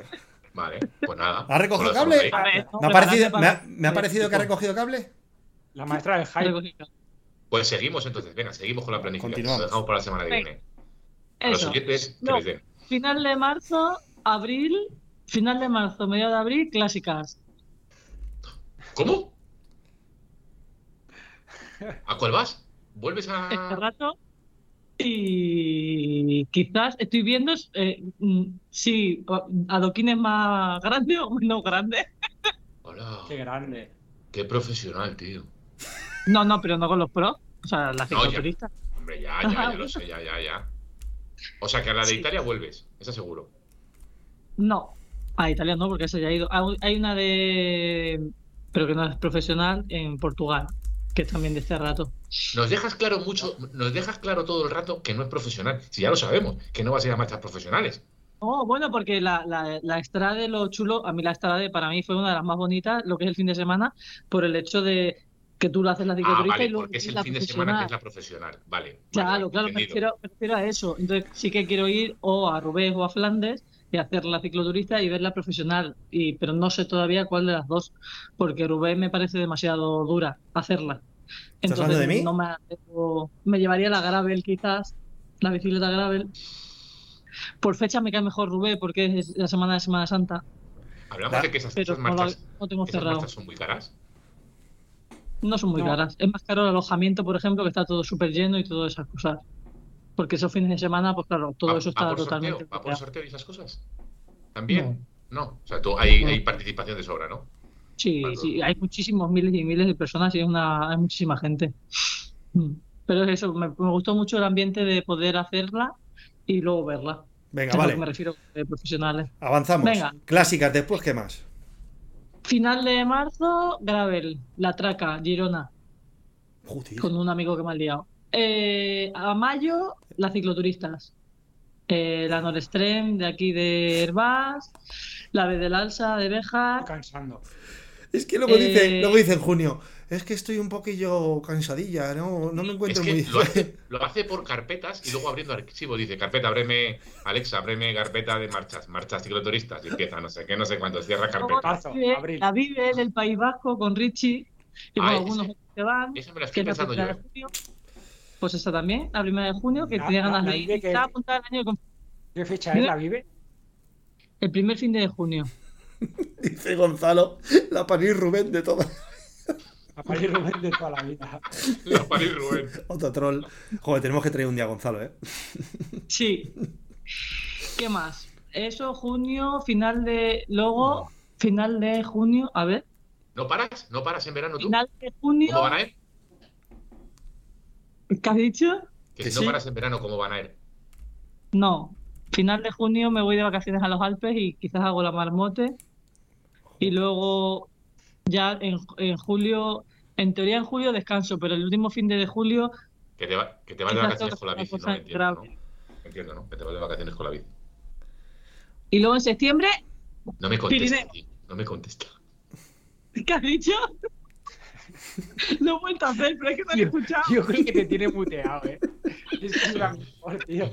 Vale, pues nada. ¿Ha recogido Pues lo cable? ver, no, ¿Me ha, parecido, me, ha, para- me ha parecido que ha recogido cable? La maestra del hype. Pues seguimos entonces. Venga, seguimos con la planificación. Continuamos. Lo dejamos para la semana que Venga. viene. No. Final de marzo, abril, final de marzo, medio de abril, clásicas. ¿Cómo? ¿A cuál vas? ¿Vuelves a.? Este rato. Y quizás estoy viendo eh, mm, si o- adoquines más grande o menos grande. Hola. Qué grande. Qué profesional, tío. No, no, pero no con los pros. O sea, las No, cicloturistas. Hombre, ya, ya, ya lo sé, ya, ya, ya. O sea que a la de Sí. Italia vuelves, eso seguro. No, a Italia no, porque esa ya ha ido. Hay una de. Pero que no es profesional en Portugal, que es también de este rato. Nos dejas claro mucho, nos dejas claro todo el rato que no es profesional. Si ya lo sabemos, que no vas a ir a marchas profesionales. Oh, bueno, porque la, la, la Estrade, lo chulo, a mí la Estrade para mí fue una de las más bonitas, lo que es el fin de semana, por el hecho de que tú lo haces la Ah, cicloturista vale, y luego porque es el la fin de semana que es profesional. la profesional. Vale. Claro, vale, claro, me refiero, me refiero a eso. Entonces sí que quiero ir o a Rubés o a Flandes y hacer la cicloturista y ver la profesional. Y, pero no sé todavía cuál de las dos, porque Rubés me parece demasiado dura hacerla. ¿Estás hablando de mí? no me, atrevo- me llevaría la gravel quizás, la bicicleta gravel. Por fecha me cae mejor Rubés porque es la semana de Semana Santa, Hablamos de que esas, esas no, la- marchas, no tengo esas cerrado. marchas son muy caras. No son muy No. caras. Es más caro el alojamiento, por ejemplo, que está todo súper lleno y todas esas cosas. Porque esos fines de semana, pues claro, todo ¿Va- eso va está por totalmente. sorteo? ¿Va por sorteo y esas cosas? ¿También? No. O sea, tú, hay, No. hay participación de sobra, ¿no? Sí, Vale. sí, hay muchísimos miles y miles de personas y es una, hay muchísima gente. Mm. Pero eso, me, me gustó mucho el ambiente de poder hacerla y luego verla. Venga, Es a lo que vale. me refiero de profesionales. Avanzamos. Venga. Clásicas, después, ¿qué más? Final de marzo, Gravel, La Traca, Girona, Joder. con un amigo que me ha liado. Eh, a mayo, las cicloturistas. Eh, la Norextrem de aquí de Herbás, la B del Alsa de. Estoy cansando. Es que luego, dice, Eh, luego dice en junio, es que estoy un poquillo cansadilla, no, no me Es encuentro que muy... lo hace, lo hace por carpetas y luego abriendo archivo dice, carpeta, abreme, Alexa, abreme carpeta de marchas, marchas cicloturistas y empieza, no sé qué, no sé cuánto, cierra carpeta. Marzo, la vive, abril. la vive del País Vasco con Richie y con Ah, algunos ese- que van. Esa me la que estoy es pensando yo. junio. Pues esa también, la primera de junio, que tenía la- ganas de ir. apuntada el año de ¿Qué fecha es? ¿La vive? el primer fin de junio. Dice Gonzalo, la París Rubén de todas. A París Rubén de toda la vida. La París Rubén. Otro troll. Joder, tenemos que traer un día a Gonzalo, ¿eh? Sí. ¿Qué más? Eso, junio, final de. Luego, final de junio. A ver, ¿No paras? ¿No paras en verano tú? final de ¿Cómo van junio. a ir? ¿Qué has dicho? Que Que si no paras en verano, ¿cómo van a ir? No. Final de junio me voy de vacaciones a los Alpes y quizás hago la marmote. Y luego, ya en, en julio. En teoría, en julio descanso, pero el último fin de, julio. Que te, va- que te vas de vacaciones con la bici, ¿no? Entiendo. ¿no? Entiendo, ¿no? Que te vas de vacaciones con la bici. Y luego en septiembre, No me contesta, tío, no me contesta. ¿qué has dicho? Lo he vuelto a hacer, pero es que no lo he Yo, escuchado. yo creo que te tiene muteado, ¿eh? Es que es la mejor, tío.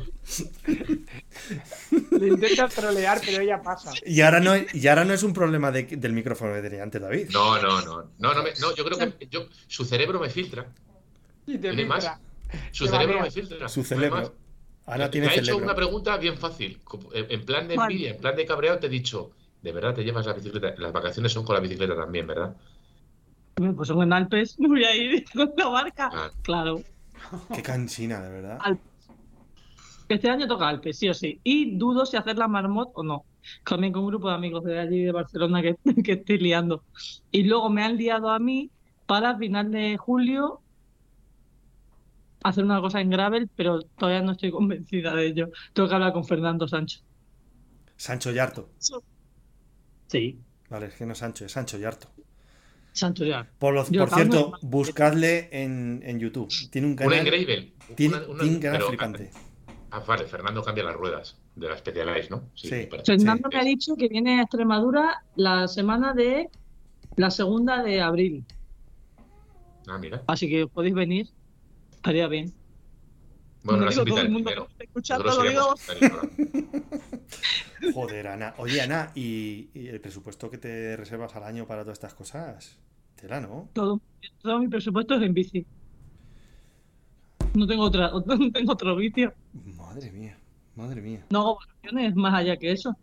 Le intentas trolear, pero ella pasa. Y ahora no, y ahora no es un problema de- del micrófono que tenía antes David. No, no, no. No, no, me- no yo creo que yo, su cerebro me filtra. Y te ¿Tiene más? filtra. Su Te cerebro me filtra. Su cerebro. Ahora Me tiene ha hecho cerebro. una pregunta bien fácil. como- En plan de envidia, en plan de cabreo, te he dicho, de verdad te llevas la bicicleta. Las vacaciones son con la bicicleta también, ¿verdad? Pues son en Alpes, me voy a ir con la barca. Ah. Claro. Qué cansina, de verdad. Alpes. Este año toca Alpes, sí o sí. Y dudo si hacer la marmot o no. También con un grupo de amigos de allí de Barcelona que, que estoy liando. Y luego me han liado a mí para final de julio hacer una cosa en gravel, pero todavía no estoy convencida de ello. Tengo que hablar con Fernando Sancho. Sancho Yarto. Sí, Vale, es que no es Sancho, es Sancho Yarto. Sancho ya. Por, los- Yo por cierto, buscadle en, en YouTube. Tiene un canal. Tiene, Una- una- tiene un canal pero- flipante. Ah, vale, Fernando cambia las ruedas de la Specialized, ¿no? Sí. parece. Fernando Sí. me ha dicho que viene a Extremadura la semana de la segunda de abril. Ah, mira. Así que podéis venir. Estaría bien. Bueno, todo invitado el mundo Nosotros Joder, Ana. Oye, Ana, ¿y, y el presupuesto que te reservas al año para todas estas cosas? Tela, ¿no? Todo, todo mi presupuesto es en bici. No tengo otra, no tengo otro vicio. Madre mía, madre mía. No hago vacaciones más allá que eso.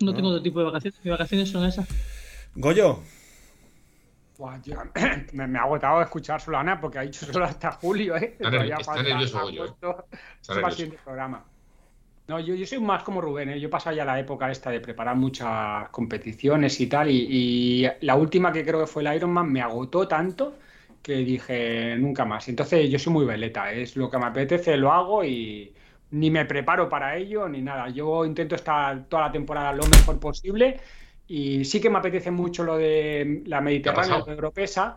No No. tengo otro tipo de vacaciones. Mis vacaciones son esas. Goyo, Buah, yo- me, me ha agotado escuchar solo a Ana porque ha dicho solo hasta julio, ¿eh? Está está nervioso Goyo, ¿eh? Está nervioso. el programa. No, yo, yo soy más como Rubén, ¿eh? Yo he pasado ya la época esta de preparar muchas competiciones y tal, y, y la última que creo que fue el Ironman me agotó tanto que dije nunca más. Entonces yo soy muy veleta, ¿eh? es lo que me apetece, lo hago y ni me preparo para ello ni nada. Yo intento estar toda la temporada lo mejor posible y sí que me apetece mucho lo de la Mediterránea, lo de Europesa.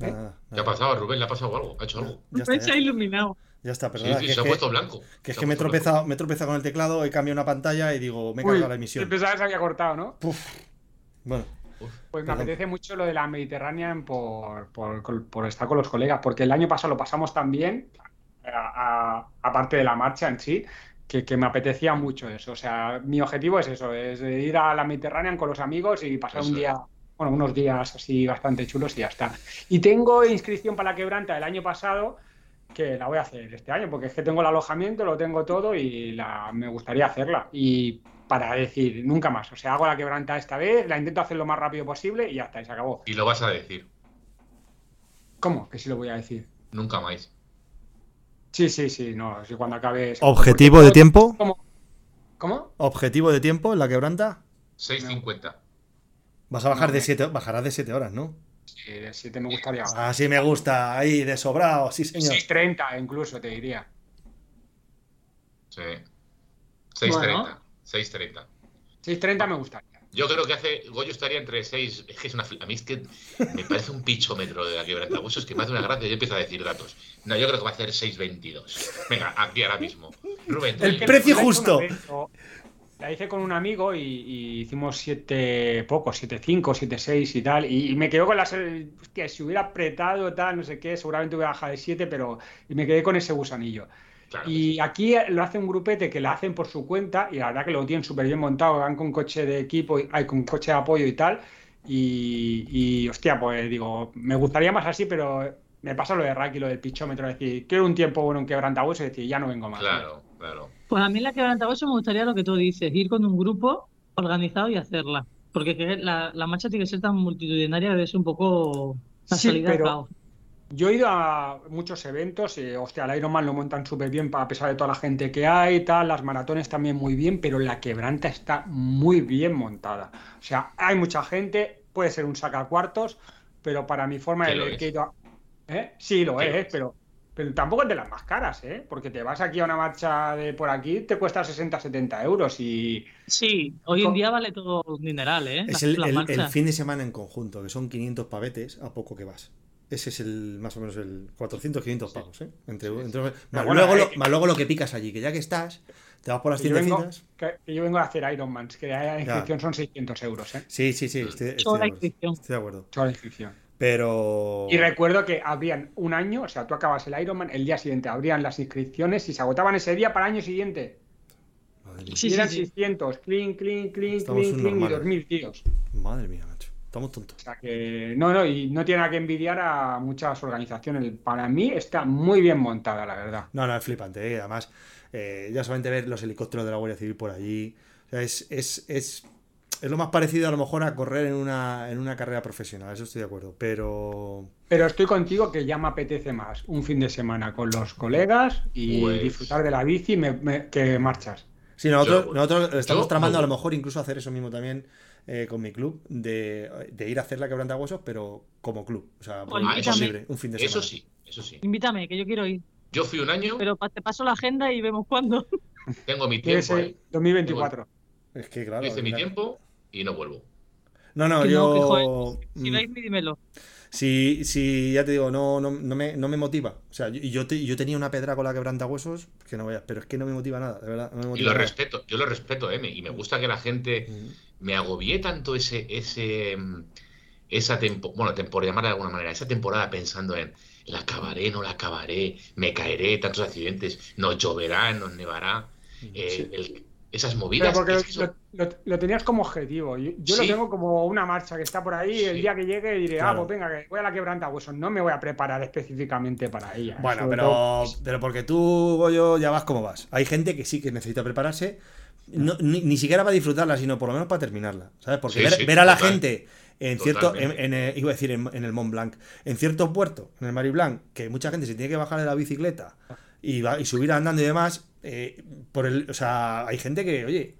¿Eh? nada, ¿Qué ha pasado, Rubén? ¿Le ha pasado algo? ¿Ha hecho algo? Ya está, Se ha ya, iluminado. ya está, Sí, perdona. sí, que se ha es puesto que, blanco. que es que me he tropezado, me he tropezado con el teclado, he cambiado una pantalla y digo, me he cargado la emisión. Pensaba que se había cortado, ¿no? Bueno, Pues me Perdón. apetece mucho lo de la Mediterránea por, por- por estar con los colegas, porque el año pasado lo pasamos tan bien, a- a- aparte de la marcha en sí, que, que me apetecía mucho eso. O sea, mi objetivo es eso, es ir a la Mediterránea con los amigos y pasar Eso un día, bueno, unos días así bastante chulos y ya está. Y tengo inscripción para la quebranta del año pasado, que la voy a hacer este año, porque es que tengo el alojamiento, lo tengo todo y la, me gustaría hacerla. Y para decir, nunca más. O sea, hago la quebranta esta vez, la intento hacer lo más rápido posible y ya está, y se acabó. Y lo vas a decir. ¿Cómo? Que sí lo voy a decir. Nunca más. Sí, sí, sí, no, sí, cuando acabe. objetivo de tiempo. ¿Cómo? ¿Cómo? Objetivo de tiempo en la quebranta. 6.50. Vas a bajar No, de me- 7, bajarás de 7 horas, ¿no? Sí, de 7 me gustaría. Así me gusta, ahí de sobrado, sí señor. 6.30 incluso, te diría. Sí. 6.30. Bueno. 6.30. 6.30 me gustaría. Yo creo que hace. Goyo estaría entre 6. Es que es una. A mí es que me parece un pichómetro de la quebrantahuesos que me hace una gracia y yo empiezo a decir datos. No, yo creo que va a hacer 6.22. Venga, aquí ahora mismo. Rubén, El precio justo. La hice con un amigo y, y hicimos 7 poco, 7.5, 7.6 y tal. Y, y me quedo con las. Hostia, si hubiera apretado tal, no sé qué, seguramente hubiera bajado de 7, pero. Y me quedé con ese gusanillo. Claro. Y aquí lo hace un grupete que lo hacen por su cuenta y la verdad que lo tienen súper bien montado, van con coche de equipo, y- ay, con coche de apoyo y tal. Y, y, hostia, pues digo, me gustaría más así, pero me pasa lo de Raki, lo del pichómetro, es decir, quiero un tiempo bueno en quebrantahuesos y decir, ya no vengo más. Claro, claro. Pues a mí la quebrantahuesos me gustaría lo que tú dices, ir con un grupo organizado y hacerla. Porque la, la marcha tiene que ser tan multitudinaria que es un poco la Sí, salida pero- caos. Yo he ido a muchos eventos, y, hostia, el Ironman lo montan súper bien a pesar de toda la gente que hay, tal, las maratones también muy bien, pero la quebranta está muy bien montada. O sea, hay mucha gente, puede ser un sacacuartos, pero para mi forma de ver que he ido a- ¿Eh? Sí, lo es, pero, pero tampoco es de las más caras, ¿eh? Porque te vas aquí a una marcha de por aquí, te cuesta 60, 70 euros y... Sí, hoy en día vale todo un dineral, ¿eh? Es Las- el, las el- el fin de semana en conjunto, que son 500 pavetes a poco que vas. Ese es el más o menos el 400, 500 pagos, ¿eh? Entre, entre- más, bueno, luego eh, lo, que- más luego lo que picas allí, que ya que estás, te vas por las yo, tiendecitas. que- que yo vengo a hacer Ironmans, que la inscripción son 600 euros, ¿eh? Sí, sí, sí, estoy, estoy Solo de la acuerdo. inscripción. Estoy de acuerdo. Toda la inscripción. Pero. Y recuerdo que habrían un año, o sea, tú acabas el Ironman, el día siguiente abrían las inscripciones y se agotaban ese día para el año siguiente. Madre mía, Sí, y eran sí. 600, clean, clean, clean, Estamos clean, clean, y subnormales. 2.000 tíos. madre mía. Estamos tontos. O sea que, no, no, y no tiene nada que envidiar a muchas organizaciones. Para mí está muy bien montada, la verdad. No, no, es flipante. ¿eh? Además, eh, ya solamente ver los helicópteros de la Guardia Civil por allí. O sea, es, es, es, es lo más parecido a lo mejor a correr en una, en una carrera profesional, eso estoy de acuerdo. Pero. Pero estoy contigo que ya me apetece más un fin de semana con los colegas y Pues- disfrutar de la bici me- me- que marchas. Sí, nosotros, Yo- nosotros estamos yo tramando no a lo mejor incluso hacer eso mismo también eh, con mi club, de, de ir a hacer la quebrantahuesos, pero como club. O sea, por Pues un- sí. fin de semana. Eso sí, eso sí. Invítame, que yo quiero ir. Yo fui un año, Pero te paso la agenda y vemos cuándo. tengo mi tiempo, ¿eh? 2024. Es que claro. Yo hice mi claro. tiempo y no vuelvo. No, no, Que no, yo. que joder, Si mm, veis, dímelo. Si, si ya te digo, no, no, no, me, no me motiva. O sea, yo, y yo, te- yo tenía una pedra con la quebrantahuesos que no veas, pero es que no me motiva nada, de verdad. No me Y lo nada. respeto, yo lo respeto, M, y me gusta que la gente Mm. me agobié tanto ese, ese, mm, esa temporada, bueno, por llamarla de alguna manera, esa temporada pensando en la acabaré, no la acabaré, me caeré, tantos accidentes, nos lloverá, nos nevará, eh, Sí. el- esas Pero movidas. porque es lo, lo- lo tenías como objetivo. Yo, yo Sí. lo tengo como una marcha que está por ahí. El día que llegue diré, Claro. ah, pues venga, que voy a la quebranta huesos. No me voy a preparar específicamente para ella. Bueno, Sobre pero, todo- pero porque tú, Goyo, ya vas como vas. Hay gente que sí que necesita prepararse, no- ni, ni siquiera para disfrutarla, sino por lo menos para terminarla. ¿Sabes? Porque Sí, ver, sí, ver a la total. gente en cierto, en, eh, iba a decir en, en el Mont Blanc, en ciertos puertos, en el Mari Blanc, que mucha gente se tiene que bajar de la bicicleta y, va, y subir andando y demás, eh, por el, o sea, hay gente que, oye,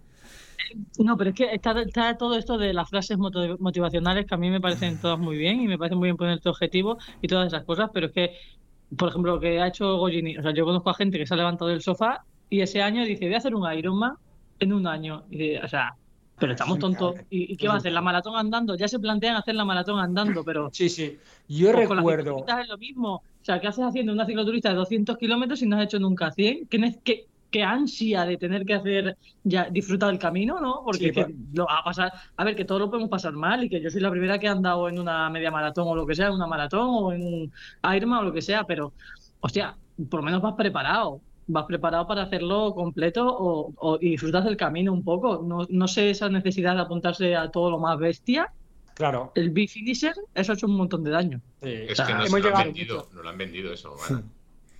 No, pero es que está, está todo esto de las frases motivacionales que a mí me parecen todas muy bien y me parece muy bien ponerte objetivo y todas esas cosas, pero es que, por ejemplo, lo que ha hecho Goyini, o sea, yo conozco a gente que se ha levantado del sofá y ese año dice, voy a hacer un Ironman en un año. Y o sea, pero estamos tontos. ¿Y, y qué va a hacer? ¿La maratón andando? Ya se plantean hacer la maratón andando, pero Sí, sí. Yo pues con las recuerdo. es lo mismo. O sea, ¿qué haces haciendo una cicloturista de 200 kilómetros si no has hecho nunca 100? ¿Qué, qué, qué ansia de tener que hacer, ya disfrutar el camino, ¿no? Porque Sí, es que pues. lo va a pasar, a ver, que todos lo podemos pasar mal y que yo soy la primera que he andado en una media maratón o lo que sea, en una maratón o en un Ironman o lo que sea, pero, hostia, por lo menos vas preparado. Vas preparado para hacerlo completo o, o- y disfrutas del camino un poco. No, no sé esa necesidad de apuntarse a todo lo más bestia. Claro. El B-Finisher, eso ha hecho un montón de daño. sí. Es que no hemos se lo han llegado vendido, no lo han vendido eso. Ana.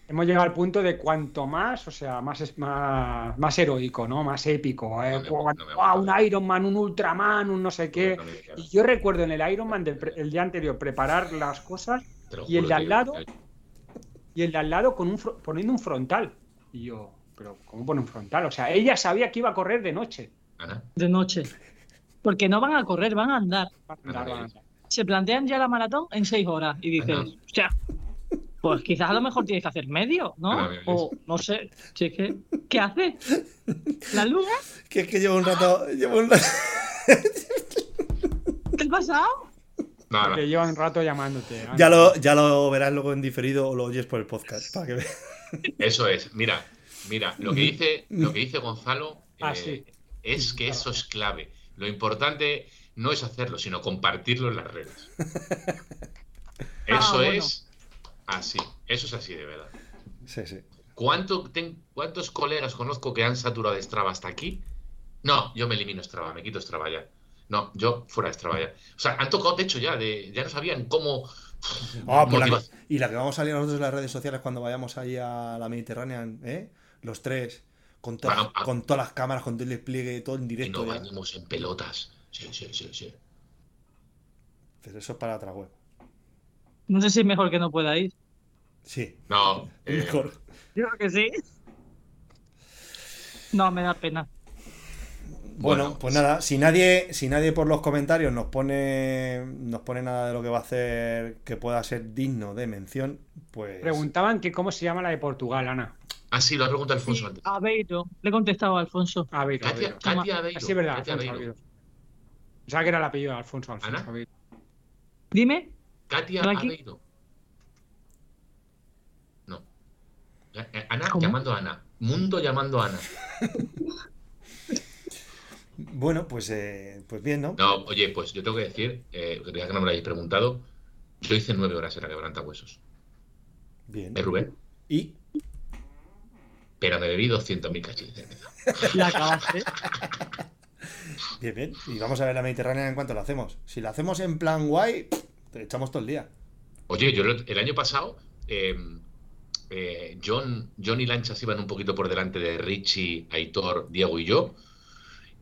Hemos llegado al punto de cuanto más, o sea, más es más, más heroico, ¿no? Más épico. ¿eh? No me- Cuando- no me ah, gusta. un un Ultraman, un no sé qué. No me digas, Y yo recuerdo en el Ironman del pre- el día anterior preparar las cosas y el de al tío. lado, y el de al lado con un poniendo un frontal. Y yo, pero ¿cómo pone un frontal? O sea, ella sabía que iba a correr de noche. Ana, de noche. Porque no van a correr, van a andar. Va a andar, va a andar. Se plantean ya la maratón en seis horas y dices, Ajá. hostia, pues quizás a lo mejor tienes que hacer medio, ¿no? O no sé, si es que, ¿qué hace? ¿La luna? que es que llevo un rato, llevo un rato, ¿Qué ha pasado? no, no. Porque lleva un rato llamándote. Ya lo, ya lo verás luego en diferido o lo oyes por el podcast, para que veas. Eso es, mira, mira, lo que dice, lo que dice Gonzalo Ah, eh, sí. es que eso es clave. Lo importante no es hacerlo, sino compartirlo en las redes. Eso Ah, bueno. es así, eso es así de verdad. Sí, sí. ¿Cuánto ten- ¿Cuántos colegas conozco que han saturado de Strava hasta aquí? No, yo me elimino Strava, me quito Strava ya. No, yo fuera de Strava ya. O sea, han tocado techo ya, de, ya no sabían cómo. Ah, pues la y la que vamos a salir nosotros en las redes sociales cuando vayamos ahí a la Mediterránea, ¿eh? Los tres, con, todas, Bueno, a- con todas las cámaras, con todo el despliegue, todo en y directo. no ya. bañemos en pelotas. Sí, sí, sí, sí. Pero eso es para otra web. No sé si es mejor que no pueda ir. Sí, No, eh, mejor. Yo creo que sí. No, me da pena. Bueno, Bueno, pues nada, si nadie, si nadie por los comentarios nos pone, nos pone nada de lo que va a hacer que pueda ser digno de mención, pues Preguntaban que cómo se llama la de Portugal, Ana. Ah, sí, lo ha preguntado Sí, Alfonso antes. Aveiro. Le he contestado a Alfonso. Aveiro, Katia, Aveiro. Katia Aveiro. Así es verdad, Katia Alfonso Aveiro. Aveiro. Pensaba que era el apellido de Alfonso, Alfonso ¿Ana? Aveiro. Dime. Katia ¿No aquí? Aveiro. No. Eh, eh, Ana ¿Cómo? llamando a Ana. Mundo llamando a Ana. bueno, pues, eh, pues bien, ¿no? No, oye, pues yo tengo que decir, eh, ya que no me lo habéis preguntado, yo hice nueve horas en la quebrantahuesos. Bien. ¿Eh, Rubén? Y Pero me bebí 200.000 cachis de cerveza. La acabaste. bien, bien. Y vamos a ver la Mediterránea en cuanto la hacemos. Si la hacemos en plan guay, te echamos todo el día. Oye, yo lo- el año pasado, eh, eh, John, John y Lanchas iban un poquito por delante de Richie, Aitor, Diego y yo.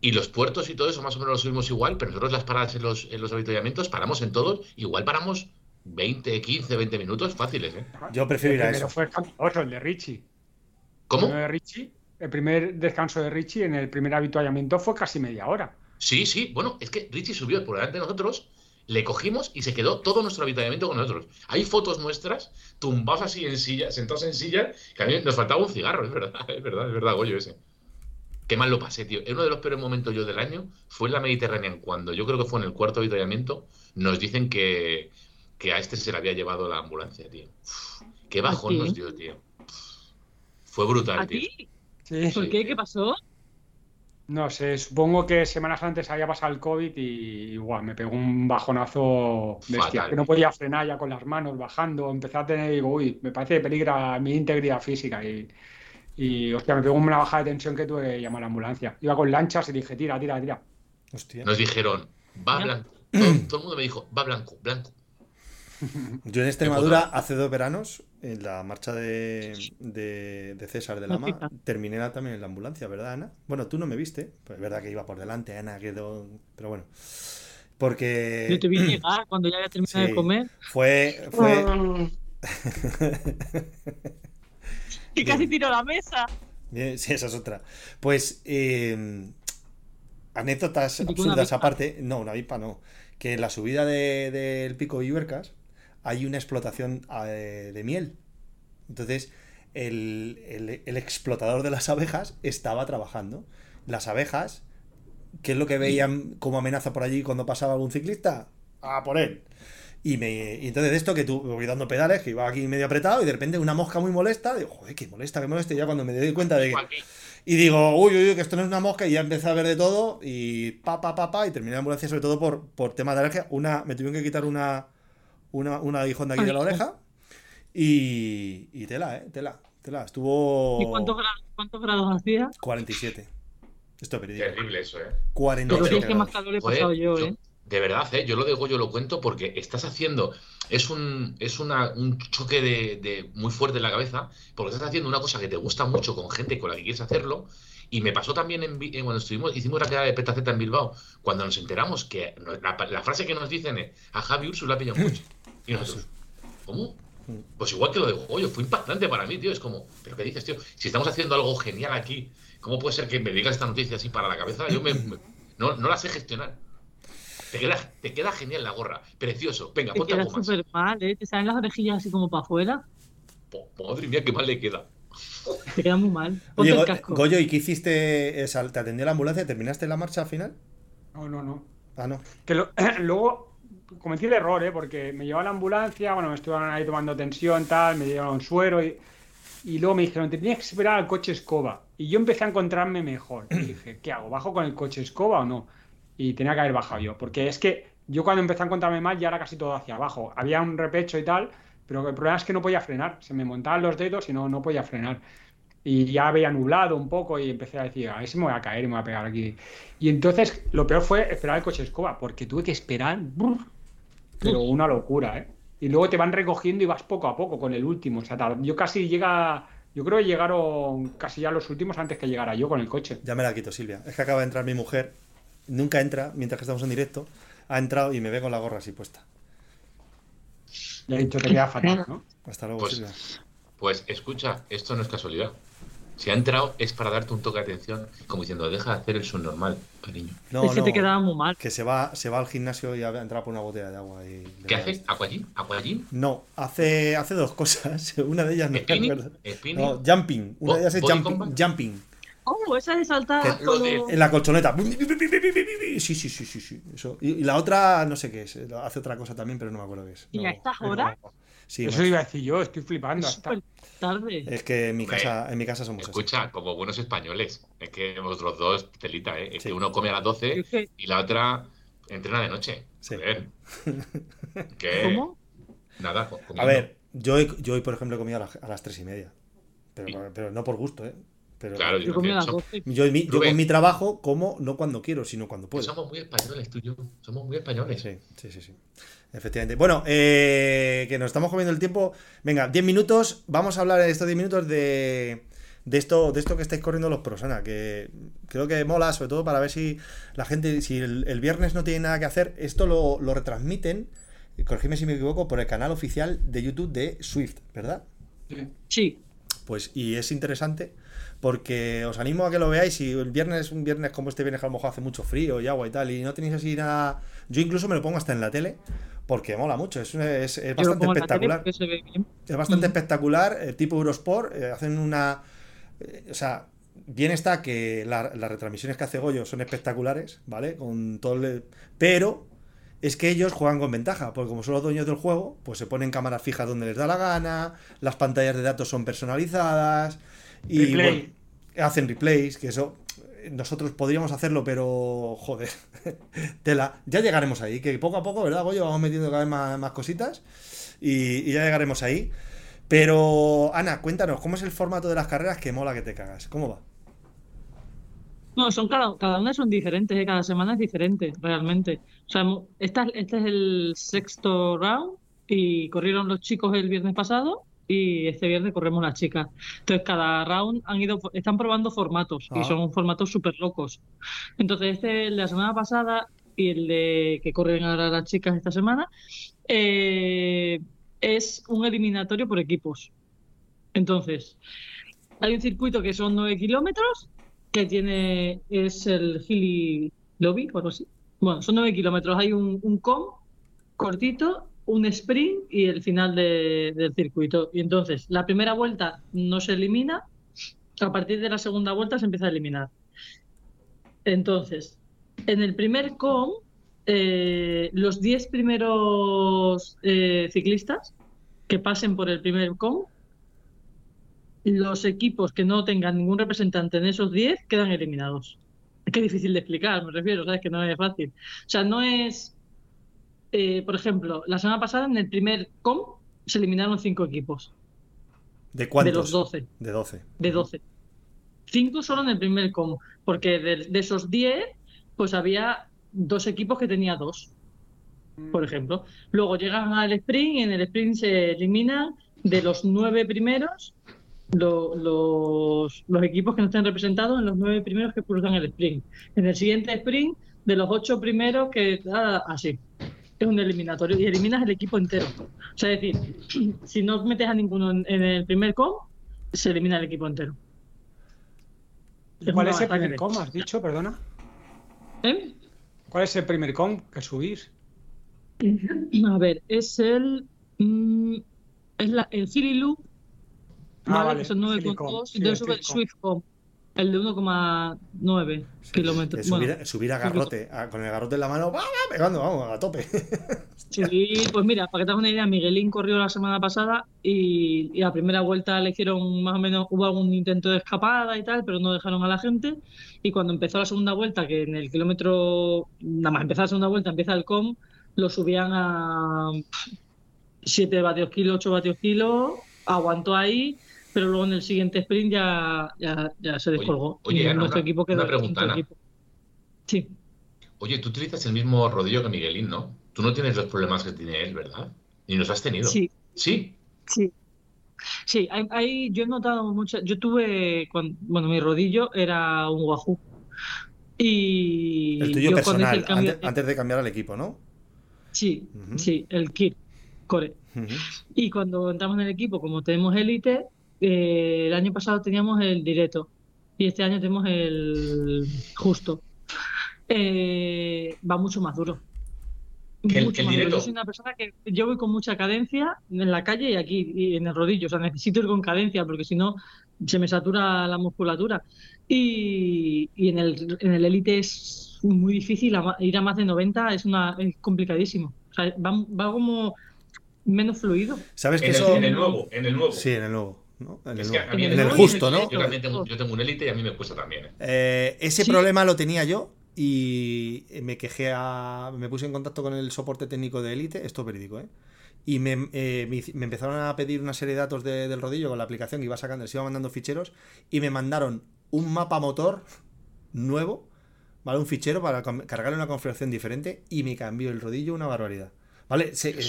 Y los puertos y todo eso más o menos lo subimos igual, pero nosotros las paradas en los, en los avituallamientos paramos en todos, igual paramos 20, 15, 20 minutos fáciles, ¿eh? Yo prefiero ir a El eso. fue escandaloso, el de Richie. ¿Cómo? El de Richie, el primer descanso de Richie en el primer habituallamiento fue casi media hora. Sí, sí, bueno, es que Richie subió por delante de nosotros, le cogimos y se quedó todo nuestro avituallamiento con nosotros. Hay fotos nuestras, tumbados así en silla, sentados en silla, que a mí nos faltaba un cigarro, es verdad, es verdad, es verdad, Goyo ese. Qué mal lo pasé, tío. Uno de los peores momentos yo del año fue en la Mediterránea, cuando yo creo que fue en el cuarto avituallamiento, nos dicen que, que a este se le había llevado la ambulancia, tío. Uf, qué bajón ¿A nos dio, tío. Uf, Fue brutal, ¿A tío. ti? Sí. ¿Por qué? ¿Qué pasó? No sé, supongo que semanas antes había pasado el COVID y igual me pegó un bajonazo bestia. Fatal. Que no podía frenar ya con las manos bajando. Empecé a tener, digo, uy, me parece que peligra mi integridad física. Y, y hostia, me pegó una bajada de tensión que tuve que llamar a la ambulancia. Iba con lanchas y dije, tira, tira, tira. Hostia. Nos dijeron, va blanco. Todo, todo el mundo me dijo, va blanco, blanco. Yo en Extremadura hace dos veranos, en la marcha de, de, de César de Lama, terminé la- también en la ambulancia, ¿verdad, Ana? Bueno, tú no me viste, pues es verdad que iba por delante, Ana quedó... Pero bueno, porque Yo te vi llegar cuando ya había terminado Sí. de comer. fue... fue... Que casi tiró la mesa. Bien, sí, esa es otra. Pues, eh, anécdotas absurdas aparte, no, una avispa no, que en la subida de- del pico de Ibercas hay una explotación eh, de miel. Entonces, el, el- el explotador de las abejas estaba trabajando. Las abejas, ¿qué es lo que veían como amenaza por allí cuando pasaba algún ciclista? A por él. Y, me, y entonces de esto que tú voy dando pedales, que iba aquí medio apretado, y de repente una mosca muy molesta, digo, joder, qué molesta, qué molesta, y ya cuando me doy cuenta de que, y digo, uy, uy, uy, que esto no es una mosca, y ya empecé a ver de todo, y pa, pa, pa, pa, y terminé la ambulancia sobre todo por, por temas de alergia. Una, me tuvieron que quitar una, una, una aguijón de aquí de la oreja, y, y tela, eh, tela, tela. Estuvo ¿Y cuántos grados, cuántos grados hacía? 47. Esto es. Terrible eso, ¿eh? 47 Pero si es que más calor he pasado yo, yo- ¿eh? De verdad, ¿eh? yo lo de Goyo lo cuento porque estás haciendo, es un, es una, un choque de, de muy fuerte en la cabeza, porque estás haciendo una cosa que te gusta mucho con gente con la que quieres hacerlo, y me pasó también en, en cuando estuvimos, hicimos la quedada de Petaceta en Bilbao, cuando nos enteramos que la, la frase que nos dicen es, a Javi Ursu le ha pillado un coche. Y nosotros, ¿cómo? Pues igual que lo de Goyo, fue impactante para mí, tío, es como, ¿pero qué dices, tío? Si estamos haciendo algo genial aquí, ¿cómo puede ser que me digas esta noticia así para la cabeza? Yo me, me- no, no la sé gestionar. Te queda, te queda genial la gorra. Precioso. Venga, Te ponte queda algo más. súper mal, ¿eh? Te salen las orejillas así como para afuera. Po- Madre mía, qué mal le queda. Te queda muy mal. Ponte Oye, el casco. Goyo, ¿y qué hiciste? O sea, ¿Te atendió la ambulancia? ¿Terminaste la marcha al final? No, no, no. Ah, no. Que lo- luego cometí el error, ¿eh? Porque me llevó a la ambulancia, bueno, me estuvieron ahí tomando tensión, tal, me dieron suero y, y luego me dijeron, te tenías que esperar al coche escoba. Y yo empecé a encontrarme mejor. Y dije, ¿qué hago? ¿Bajo con el coche escoba o no? Y tenía que haber bajado yo, porque es que yo cuando empecé a encontrarme mal ya era casi todo hacia abajo. Había un repecho y tal, pero el problema es que no podía frenar. Se me montaban los dedos y no, no podía frenar. Y ya había nublado un poco y empecé a decir, a ver si me voy a caer y me voy a pegar aquí. Y entonces lo peor fue esperar el coche escoba, porque tuve que esperar, brr, pero una locura, ¿eh? Y luego te van recogiendo y vas poco a poco con el último. O sea, yo casi llega, yo creo que llegaron casi ya los últimos antes que llegara yo con el coche. Ya me la quito, Silvia. Es que acaba de entrar mi mujer. Nunca entra mientras que estamos en directo. Ha entrado y me ve con la gorra así puesta. Ya he dicho, te queda fatal, ¿no? Hasta luego, Pues- Silvia. Pues escucha, esto no es casualidad. Si ha entrado es para darte un toque de atención, como diciendo, deja de hacer el subnormal, cariño. No, es que no, te quedaba muy mal. que se va, se va al gimnasio y ha entrado por una botella de agua. Y ¿Qué hace? ¿Aquagym? ¿Aquagym? No, hace, hace dos cosas. Una de ellas no me ¿Spinning? acuerdo. ¿Spinning? No, jumping. Una de ellas es ¿Body jumping. combat? jumping. Oh, esa de saltar. Que- Lo de- todo- En la colchoneta. Sí, sí, sí, sí, sí. Eso. Y, y la otra, no sé qué es. Hace otra cosa también, pero no me acuerdo qué es. ¿Y a estas horas? Sí, Eso macho. iba a decir yo, estoy flipando. Es hasta- tarde. Es que en mi casa, en mi casa somos así. Escucha, como buenos españoles, es que vosotros dos, telita, ¿eh? Es Sí. que uno come a las 12 Es que- y la otra entrena de noche. Sí. Joder. ¿Qué? ¿Cómo? Nada, co- A comiendo. ver, yo hoy, yo hoy, por ejemplo, he comido a, las- a las tres y media. Pero, pero no por gusto, ¿eh? Pero Claro, Yo comí a las Somos- 12. yo, en mi- yo con mi trabajo como no cuando quiero, sino cuando puedo. somos muy españoles tú y yo. Somos muy españoles. Sí, sí, sí, sí. Efectivamente. Bueno, eh, que nos estamos comiendo el tiempo. Venga, 10 minutos. Vamos a hablar en estos 10 minutos de, de esto, de esto que estáis corriendo los pros, Ana, que creo que mola, sobre todo para ver si la gente, si el, el viernes no tiene nada que hacer, esto lo, lo retransmiten, corrígeme si me equivoco, por el canal oficial de YouTube de Swift, ¿verdad? Sí, Pues, y es interesante porque os animo a que lo veáis. Si el viernes, un viernes como este viernes, que a lo mejor hace mucho frío y agua y tal, y no tenéis así nada. Yo incluso me lo pongo hasta en la tele porque mola mucho. Es, es, bastante espectacular. bien. Es bastante Ujú. espectacular, eh, tipo Eurosport. eh, hacen una. eh, o sea, bien está que la- las retransmisiones que hace Goyo son espectaculares, ¿vale? Con todo el- Pero es que ellos juegan con ventaja, porque como son los dueños del juego, pues se ponen cámaras fijas donde les da la gana, las pantallas de datos son personalizadas y Replay. bueno, hacen replays, que eso nosotros podríamos hacerlo, pero joder, tela, ya llegaremos ahí, que poco a poco, ¿verdad, Goyo? Vamos metiendo cada vez más, más cositas y, ya llegaremos ahí. Pero, Ana, cuéntanos, ¿cómo es el formato de las carreras que mola que te cagas? ¿Cómo va? No, son cada, cada una son diferentes, ¿eh? Cada semana es diferente, realmente. O sea, esta- este es el sexto round y corrieron los chicos el viernes pasado y este viernes corremos las chicas. Entonces, cada round han ido, están probando formatos Ah. y son formatos súper locos. Entonces, este, la semana pasada y el de que corren ahora las chicas esta semana, eh, es un eliminatorio por equipos. Entonces, hay un circuito que son 9 kilómetros, que tiene, es el Hilly Lobby o algo así. Bueno, son 9 kilómetros. Hay un, un com cortito, un sprint y el final de- del circuito. Y entonces, la primera vuelta no se elimina, a partir de la segunda vuelta se empieza a eliminar. Entonces, en el primer com, eh, los 10 primeros eh, ciclistas que pasen por el primer com, los equipos que no tengan ningún representante en esos 10 quedan eliminados. Es difícil de explicar, me refiero, ¿sabes? Que no es fácil. O sea, no es. Eh, por ejemplo, la semana pasada en el primer com se eliminaron 5 equipos ¿De de cuántos? los 12. De 12. De 12. 5 solo en el primer com, porque de, de esos 10, pues había dos equipos que tenía dos, por ejemplo. Luego llegan al sprint y en el sprint se eliminan de los nueve primeros lo- los, los equipos que no estén representados en los nueve primeros que cruzan el sprint. En el siguiente sprint, de los ocho primeros que... ah, así. Es un eliminatorio y eliminas el equipo entero. O sea, es decir, si no metes a ninguno en, en el primer com, se elimina el equipo entero. Es ¿Cuál es el primer com? ¿Has dicho? Perdona. ¿Eh? ¿Cuál es el primer com que subir? A ver, es el. mm, es la, el Philly Loop, Ah, ¿vale? vale, Que son Com, 9,2 sí, y entonces sube el. SwiftCom, el de 1,9 kilómetros. De subir, Bueno, subir a garrote, a- con el garrote en la mano, ¡va, va! pegando, vamos, a tope. sí, pues mira, para que te hagas una idea, Miguelín corrió la semana pasada y, y la primera vuelta le hicieron más o menos, hubo algún intento de escapada y tal, pero no dejaron a la gente. Y cuando empezó la segunda vuelta, que en el kilómetro, nada más empezar la segunda vuelta, empieza el com, lo subían a 7 vatios kilo, 8 vatios kilo, aguantó ahí, pero luego en el siguiente sprint ya, ya, ya se descolgó. oye, y Ana, nuestro una- equipo quedó una pregunta, Ana. equipo. Sí. Oye, tú utilizas el mismo rodillo que Miguelín, ¿no? Tú no tienes los problemas que tiene él, ¿verdad? Ni los has tenido. Sí, Sí. Sí, sí, hay, hay- yo he notado mucho, yo tuve, cuan- bueno, mi rodillo era un Wahoo y El tuyo yo cuando personal, el cambio, antes, antes de cambiar al equipo, ¿no? sí, sí, el Kit Core. Y cuando entramos en el equipo, como tenemos élite, eh, el año pasado teníamos el directo y este año tenemos el justo. Eh, va mucho más duro. ¿Que el- Mucho el más duro. directo? Yo soy una persona que yo voy con mucha cadencia en la calle y aquí y en el rodillo. O sea, necesito ir con cadencia porque si no se me satura la musculatura. Y, y en el en el élite es muy difícil ir a más de 90, es una es complicadísimo. O sea, va, va como menos fluido. ¿Sabes que En el, eso... en el nuevo, en el nuevo. Sí, en el nuevo. ¿No? En el, que a mí En justo, ¿no? Yo también tengo, yo tengo un élite y a mí me cuesta también. ¿eh? Eh, ese Sí. problema lo tenía yo y me quejé a... Me puse en contacto con el soporte técnico de Elite, esto es verídico, ¿eh? Y me, eh, me hici- me empezaron a pedir una serie de datos de- del rodillo con la aplicación que iba sacando, les iba mandando ficheros y me mandaron un mapa motor nuevo, ¿vale? Un fichero para cargarle una configuración diferente y me cambió el rodillo una barbaridad. ¿Vale? Se- eh,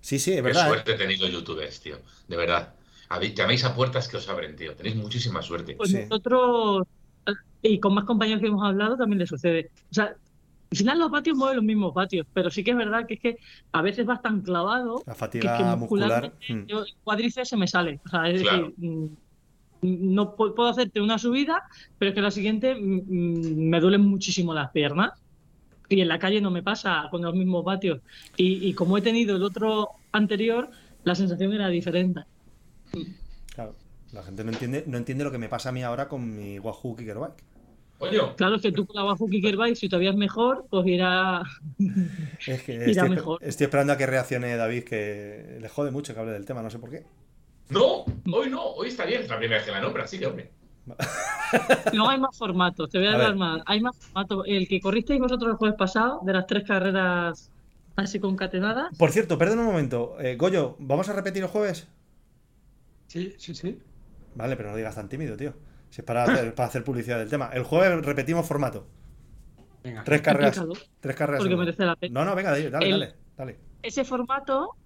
sí, sí, es Qué verdad. ¿eh? suerte he tenido youtubers, tío. De verdad. Habéis- Llamáis a puertas que os abren, tío. Tenéis muchísima suerte. Pues Sí. nosotros, eh, y con más compañeros que hemos hablado, también le sucede. O sea, al final los patios mueven los mismos patios, pero sí que es verdad que es que a veces vas tan clavado La que, fatiga que muscular. muscularmente mm. yo- el cuádriceps se me sale. O sea, es Claro. decir, mm, no pu- puedo hacerte una subida, pero es que la siguiente mm, mm, me duelen muchísimo las piernas. Y en la calle no me pasa con los mismos vatios. Y, y como he tenido el otro anterior, la sensación era diferente. Claro, la gente no entiende, no entiende lo que me pasa a mí ahora con mi Wahoo Kickerbike. Coño, Claro, es que tú con la Wahoo Kickerbike, si todavía es mejor, pues irá... Es que Irá estoy, mejor. estoy esperando a que reaccione David, que le jode mucho que hable del tema, no sé por qué. no, hoy no, hoy está bien. Es la primera vez que la nombra, sí, hombre. No hay más formatos, te voy a, A ver. más. Hay más formatos. El que corristeis vosotros el jueves pasado, de las tres carreras así concatenadas, Por cierto, perdón un momento. Eh, Goyo, ¿vamos a repetir el jueves? Sí, sí, sí. Vale, pero no digas tan tímido, tío. Si es para hacer, para hacer publicidad del tema. El jueves repetimos formato. Venga. Tres carreras. Tres carreras. porque merece la pena. No, no, venga, dale, dale, El- dale, dale. Ese formato,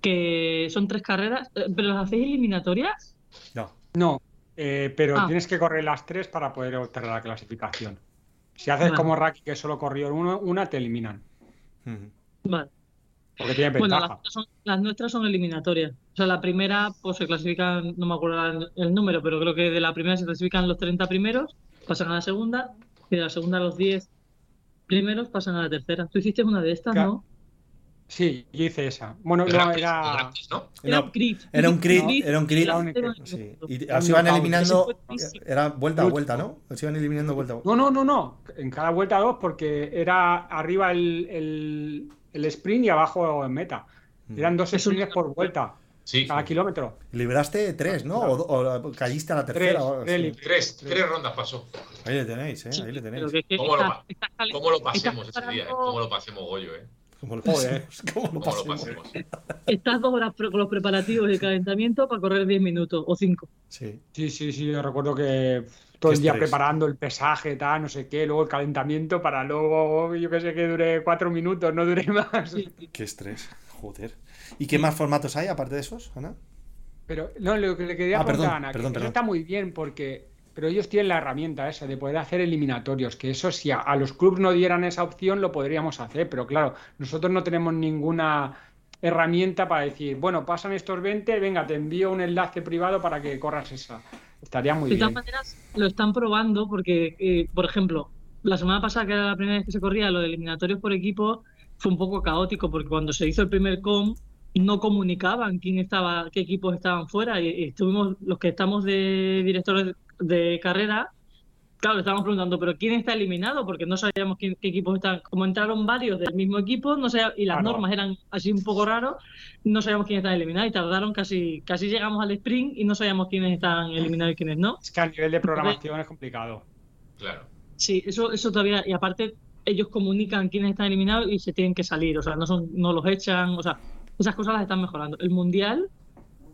que son tres carreras, eh, ¿pero las hacéis eliminatorias? No. No, eh, pero Ah. tienes que correr las tres para poder obtener la clasificación. Si haces Vale. como Raki, que só corrió uno, una, te eliminan. Vale. Porque tiene Bueno, las ventaja. nuestras, son, las nuestras son eliminatorias. O sea, la primera, pues se clasifican, no me acuerdo el, número, pero creo que de la primera se clasifican los 30 primeros, pasan a la segunda, y de la segunda los 10 primeros pasan a la tercera. Tú hiciste una de estas, Claro. ¿no? Sí, yo hice esa. Bueno, no, era. Era un crit. era un crit, era un crit. Sí. Y así iban eliminando. Era vuelta a vuelta, ¿no? Se iban eliminando vuelta a vuelta. No, no, no, no. En cada vuelta dos, porque era arriba el, el, el sprint y abajo en meta. Eran dos sprints por vuelta, Sí. cada kilómetro. Libraste tres, ¿no? O, o caíste a la tercera. Tres, tres rondas pasó. Ahí le tenéis, ¿eh? Ahí le tenéis. que ¿Cómo lo ¿Cómo lo pasemos ese día? eh? ¿Cómo lo pasemos, Goyo, eh? ¿Cómo lo pasemos? ¿Cómo lo ¿Cómo lo pasemos? Estás dos horas con los preparativos de calentamiento para correr 10 minutos o 5. Sí. Sí, sí, sí. Yo recuerdo que todo Qué el día estrés. preparando el pesaje, tal, no sé qué, luego el calentamiento para luego, yo que sé, que dure cuatro minutos, no dure más. Qué estrés. Joder. ¿Y qué más formatos hay aparte de esos, Ana? Pero no, lo que le quería Ah, preguntar perdón, a Ana, que perdón, perdón. está muy bien porque. Pero ellos tienen la herramienta esa de poder hacer eliminatorios, que eso si a, a los clubes no dieran esa opción lo podríamos hacer, pero claro, nosotros no tenemos ninguna herramienta para decir, bueno, pasan estos 20, venga, te envío un enlace privado para que corras esa. Estaría muy De todas bien. maneras, lo están probando porque, eh, por ejemplo, la semana pasada, que era la primera vez que se corría lo de eliminatorios por equipo, fue un poco caótico porque cuando se hizo el primer com no comunicaban quién estaba, qué equipos estaban fuera y, y estuvimos los que estamos de directores de carrera, claro, le estábamos preguntando, pero quién está eliminado porque no sabíamos quién- qué equipos están, como entraron varios del mismo equipo, no sabía- y las Claro. normas eran así un poco raros, no sabíamos quién estaba eliminado y tardaron casi, casi llegamos al sprint y no sabíamos quiénes estaban eliminados y quiénes no. Es que a nivel de programación es complicado. Claro. Sí, eso, eso todavía, y aparte ellos comunican quiénes están eliminados y se tienen que salir, o sea, no son, no los echan, o sea, esas cosas las están mejorando. El mundial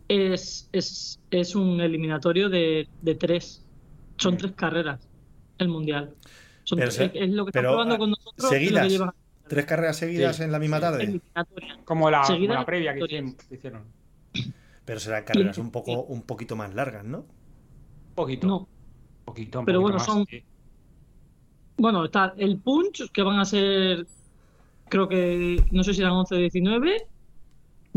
es, es, es un eliminatorio de, de tres, son tres carreras, el mundial. Son Pero tres- se- es lo que están pero, probando con nosotros y lo seguidas. que llevan ¿Tres carreras seguidas Sí. en la misma tarde? Como la, como Seguida la previa que hicieron. que hicieron. Pero serán carreras un poco, un poquito más largas, ¿no? Un poquito. No, un poquito, un Pero poquito bueno, más, son- sí. bueno, está el punch, que van a ser, creo que, no sé si eran 11 o 19,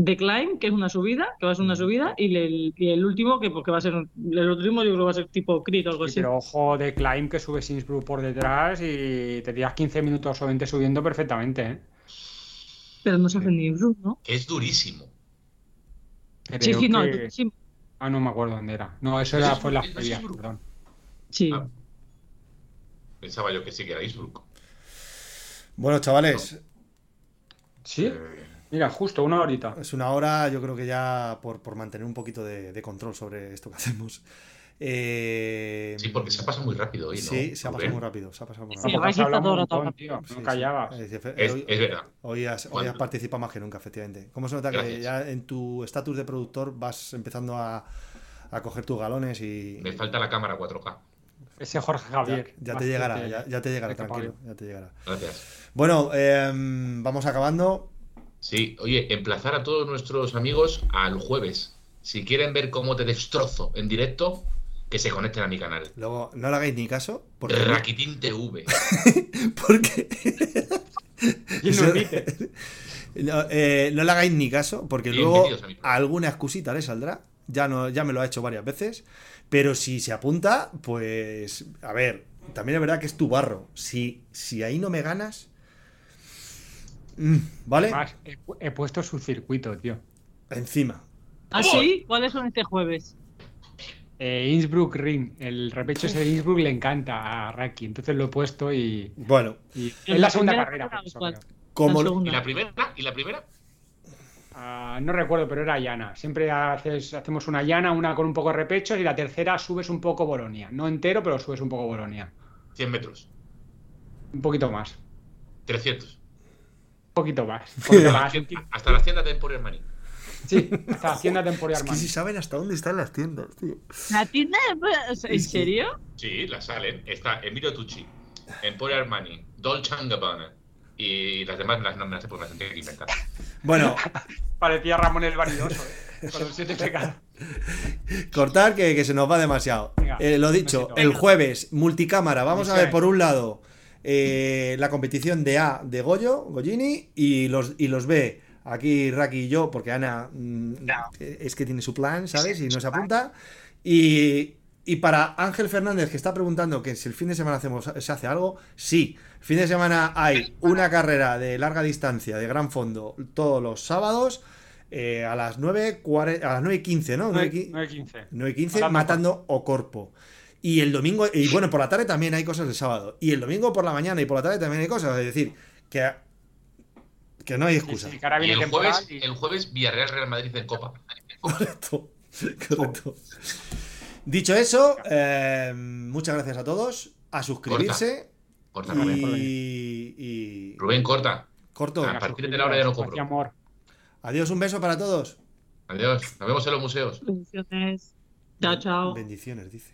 The Climb, que es una subida, que va a ser una subida, y el, y el último, que, pues, que va a ser, el último yo creo que va a ser tipo crit o algo Sí, así. pero ojo de Climb que sube Innsbruck por detrás y te tiras 15 minutos o 20 subiendo perfectamente, ¿eh? Pero no se hace ni Innsbruck, ¿no? Que es durísimo. Sí, Creo sí, no, que- sí, Ah, no me acuerdo dónde era. No, eso era, es- fue en la ese es previa, Innsbruck. perdón. sí. Ah. Pensaba yo que sí que era Innsbruck. Bueno, chavales, ¿Sí? Eh, Mira, justo una horita. es una hora, yo creo que ya por, por mantener un poquito de, de control sobre esto que hacemos. Eh, sí, porque se ha pasado muy rápido hoy, ¿no? Sí, se ha pasado muy rápido. Se ha pasado muy Sí, rápido. Está hablado todo un montón, tío, Sí, no sí. callabas. Es, hoy, es verdad. hoy has, hoy has participado más que nunca, efectivamente. ¿Cómo se nota que Gracias. ya en tu estatus de productor vas empezando a, a coger tus galones y Me falta la cámara 4K. Ese Jorge Javier. ya te que llegará, ya, ya te llegará, tranquilo, ya te llegará. Gracias. Bueno, em, vamos acabando. Sí, oye, emplazar a todos nuestros amigos al jueves. si quieren ver cómo te destrozo en directo, que se conecten a mi canal. Luego, no le hagáis ni caso. Porque. Rakitin TV. porque no, eh, no le hagáis ni caso, porque luego alguna excusita le saldrá. Ya, no, ya me lo ha hecho varias veces. Pero si se apunta, pues. A ver, también es verdad que es tu barro. Si, si ahí no me ganas. Mm, ¿Vale? Además, he, pu- he puesto su circuito, tío. Encima. ¿Ah, sí? ¿Cuáles son este jueves? Eh, Innsbruck Ring, el repecho ese de Innsbruck le encanta a Raki, entonces lo he puesto y, Bueno, y- ¿En es la la segunda carrera. por eso, como. La ¿Y la primera? ¿Y la primera? Ah, no recuerdo, pero era llana. Siempre haces, hacemos una llana, una con un poco de repecho y la tercera subes un poco Bolonia. No entero, pero subes un poco Bolonia. 100 metros. Un poquito más. 300. Un poquito más. Poquito más. Hasta la hacienda de Emporio Armani. Sí, hasta Hacienda Temporal Es que si saben hasta dónde están las tiendas, tío. ¿La tienda? de- ¿En serio? Sí, la salen. Está Emilio Tucci, Emporio Armani, Dolce Gabbana. Y las demás las, no me las sé porque me las tengo que inventar. Bueno, Parecía Ramón el Vanidoso, ¿eh? con los siete pecados. cortar que, que se nos va demasiado. Venga, Eh, lo dicho, el jueves, multicámara. Vamos a ver por un lado eh, la competición de A de Goyo, Goyini, y los, y los B, aquí Raki y yo, porque Ana mm, es que tiene su plan, ¿sabes? Y no se apunta. Y, y para Ángel Fernández, que está preguntando que si el fin de semana hacemos, se hace algo, sí. El fin de semana hay una carrera de larga distancia, de gran fondo, todos los sábados. eh, a las 9, a las 9 y 15, ¿no? 9 y qui- 9-15. 9 y 15 Matando matando o corpo. Y el domingo, y bueno, por la tarde también hay cosas el sábado. Y el domingo por la mañana y por la tarde también hay cosas. Es decir, que, que no hay excusa. sí, Y el jueves, y- el jueves Villarreal Real Madrid en Copa. Correcto. Correcto. Dicho eso, eh, muchas gracias a todos. A suscribirse. Corta, Y, Rubén. y- Rubén, corta. corto. A partir de la hora ya no cobro. amor. Adiós, un beso para todos. Adiós. Nos vemos en los museos. Bendiciones. Chao, chao. Bendiciones, dice.